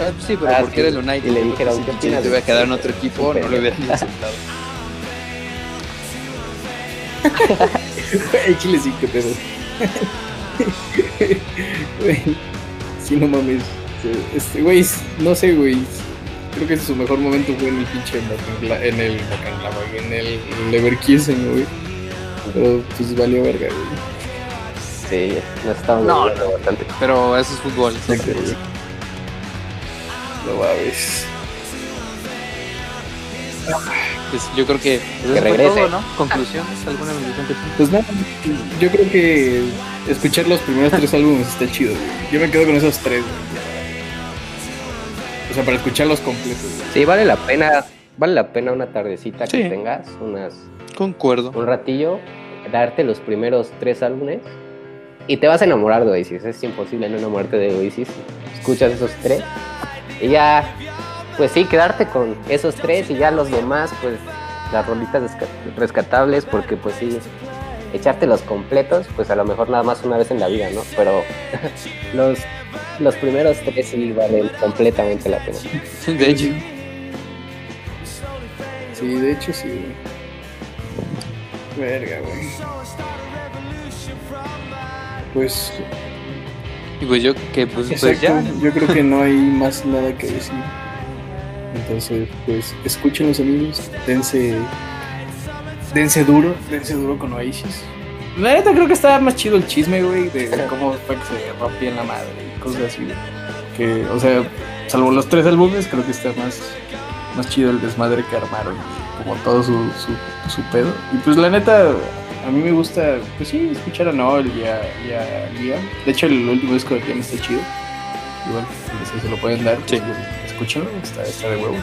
Ah, sí, pero Ah, porque sí. era el United. Y le dijeron, si ¿qué opinas te iba a quedar en otro equipo, no lo hubieran insultado. El chile sí, qué pedo. Sí, no mames. Este, güey, no sé, güey. Creo que su mejor momento fue en el pinche en el en el Leverkusen, güey. Pero pues valió verga, güey. Sí, nos estamos No, bastante. Pero eso es fútbol. eso es Exacto, fútbol. güey. No mames. Pues yo creo que pues, Que regrese. todo, ¿no? Conclusiones, alguna conclusión que tú- Pues nada, yo creo que escuchar los primeros tres álbumes está chido, güey. Yo me quedo con esos tres. O sea, para escucharlos completos. Sí, vale la pena, vale la pena una tardecita que tengas, unas, Concuerdo. un ratillo, darte los primeros tres álbumes y te vas a enamorar de Oasis. Es imposible no enamorarte de Oasis. Escuchas esos tres y ya, pues sí, quedarte con esos tres y ya los demás, pues las rolitas rescatables, porque pues sí, echarte los completos, pues a lo mejor nada más una vez en la vida, ¿no? Pero los, los primeros tres sí valen completamente la pena. De hecho, Sí, de hecho sí. Verga, güey. Pues, y pues yo que pues, pues ya. yo creo que no hay más nada que decir. Entonces, pues, escúchenlos amigos, dense, dense duro, dense duro con Oasis. La neta creo que está más chido el chisme, güey, de cómo fue que se rompían la madre y cosas así, güey. Que, o sea, salvo los tres álbumes, creo que está más, más chido el desmadre que armaron, como todo su, su, su pedo. Y pues la neta, a mí me gusta, pues sí, escuchar a Noel y a, y a Liam. De hecho, el último disco de Liam está chido. Igual, si se lo pueden dar, pues, Sí. escúchenlo, está, está de huevos.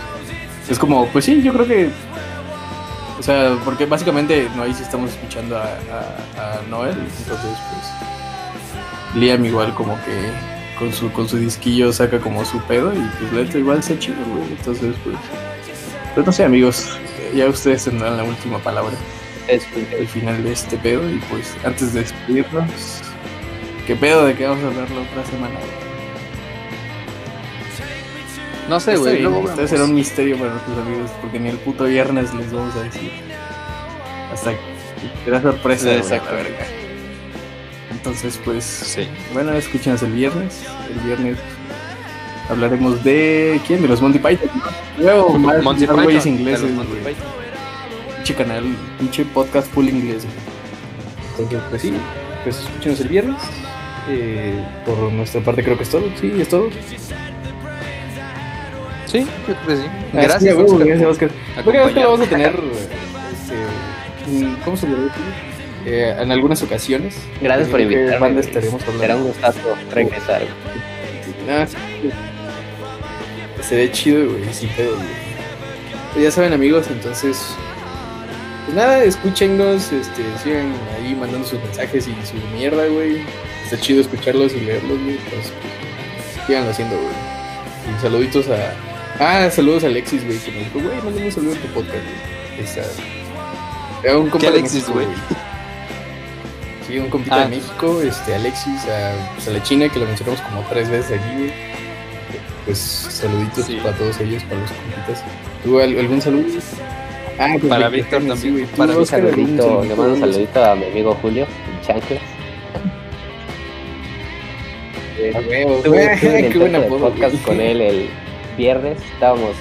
Es como, pues sí, yo creo que o sea, porque básicamente no ahí sí estamos escuchando a, a- a Noel, entonces pues Liam igual como que con su con su disquillo saca como su pedo y pues la igual se chido, güey. Entonces pues pues no sé amigos, ya ustedes tendrán la última palabra, Es- el final de este pedo y pues antes de despedirnos, ¿qué pedo de qué vamos a hablar la otra semana? güey? No sé, güey. Este será un misterio para nuestros amigos porque ni el puto viernes les vamos a decir. Hasta que será sorpresa. Exacto. verga. Entonces, pues, Sí. bueno, escúchenos el viernes. El viernes hablaremos de. ¿Quién? De los Monty Python. Luego, más, Monty más güeyes Python, ingleses. pinche canal, pinche podcast full inglés. Entonces, pues sí, pues escúchenos el viernes. Eh, por nuestra parte creo que es todo, sí, es todo. Sí, yo creo que sí. Gracias, sí, Oscar, gracias, Oscar. Porque es que lo vamos a tener, acompañarnos. este, ¿cómo se llama? Eh, en algunas ocasiones. Gracias por Eh, ¿qué invitarme. banda estaremos hablando? Será un gustazo regresar. Ah, sí. Se ve chido, güey, sí, pero, güey. Pues ya saben, amigos, entonces. Pues nada, escúchenos, este, sigan ahí mandando sus mensajes y su mierda, güey. Está chido escucharlos y leerlos, güey. Entonces, pues, síganlo haciendo, güey. Y saluditos a. Ah, saludos a Alexis, güey, que me dijo, güey, mándame un saludo en tu podcast, güey. Está. Era un compa ¿Qué de Alexis, México, güey? Sí, un compita Ah. de México, este, Alexis, a, pues, a la China, que lo mencionamos como tres veces aquí, güey. Pues saluditos Sí. para todos ellos, para los compitas. ¿Tú al- algún saludo? Ah, pues Para Víctor, Víctor sí, también, güey. ¿Tú, para Un saludito, le mando un saludito a mi amigo Julio, en Chanclas. Huevo, Tuve, un podcast con él el viernes. Estábamos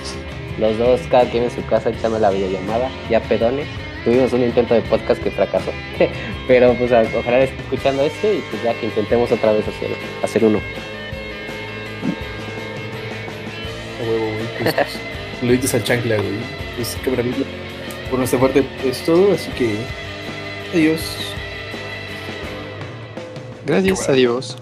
los dos, cada quien en su casa, echando la videollamada, ya pedones. Tuvimos un intento de podcast que fracasó. Pero pues ojalá esté escuchando este y pues ya que intentemos otra vez hacer, hacer uno. A huevo, güey. Pues, pues, saluditos al chancla, güey. Pues maravilla. Por nuestra parte es todo, así que. Adiós. Gracias, adiós.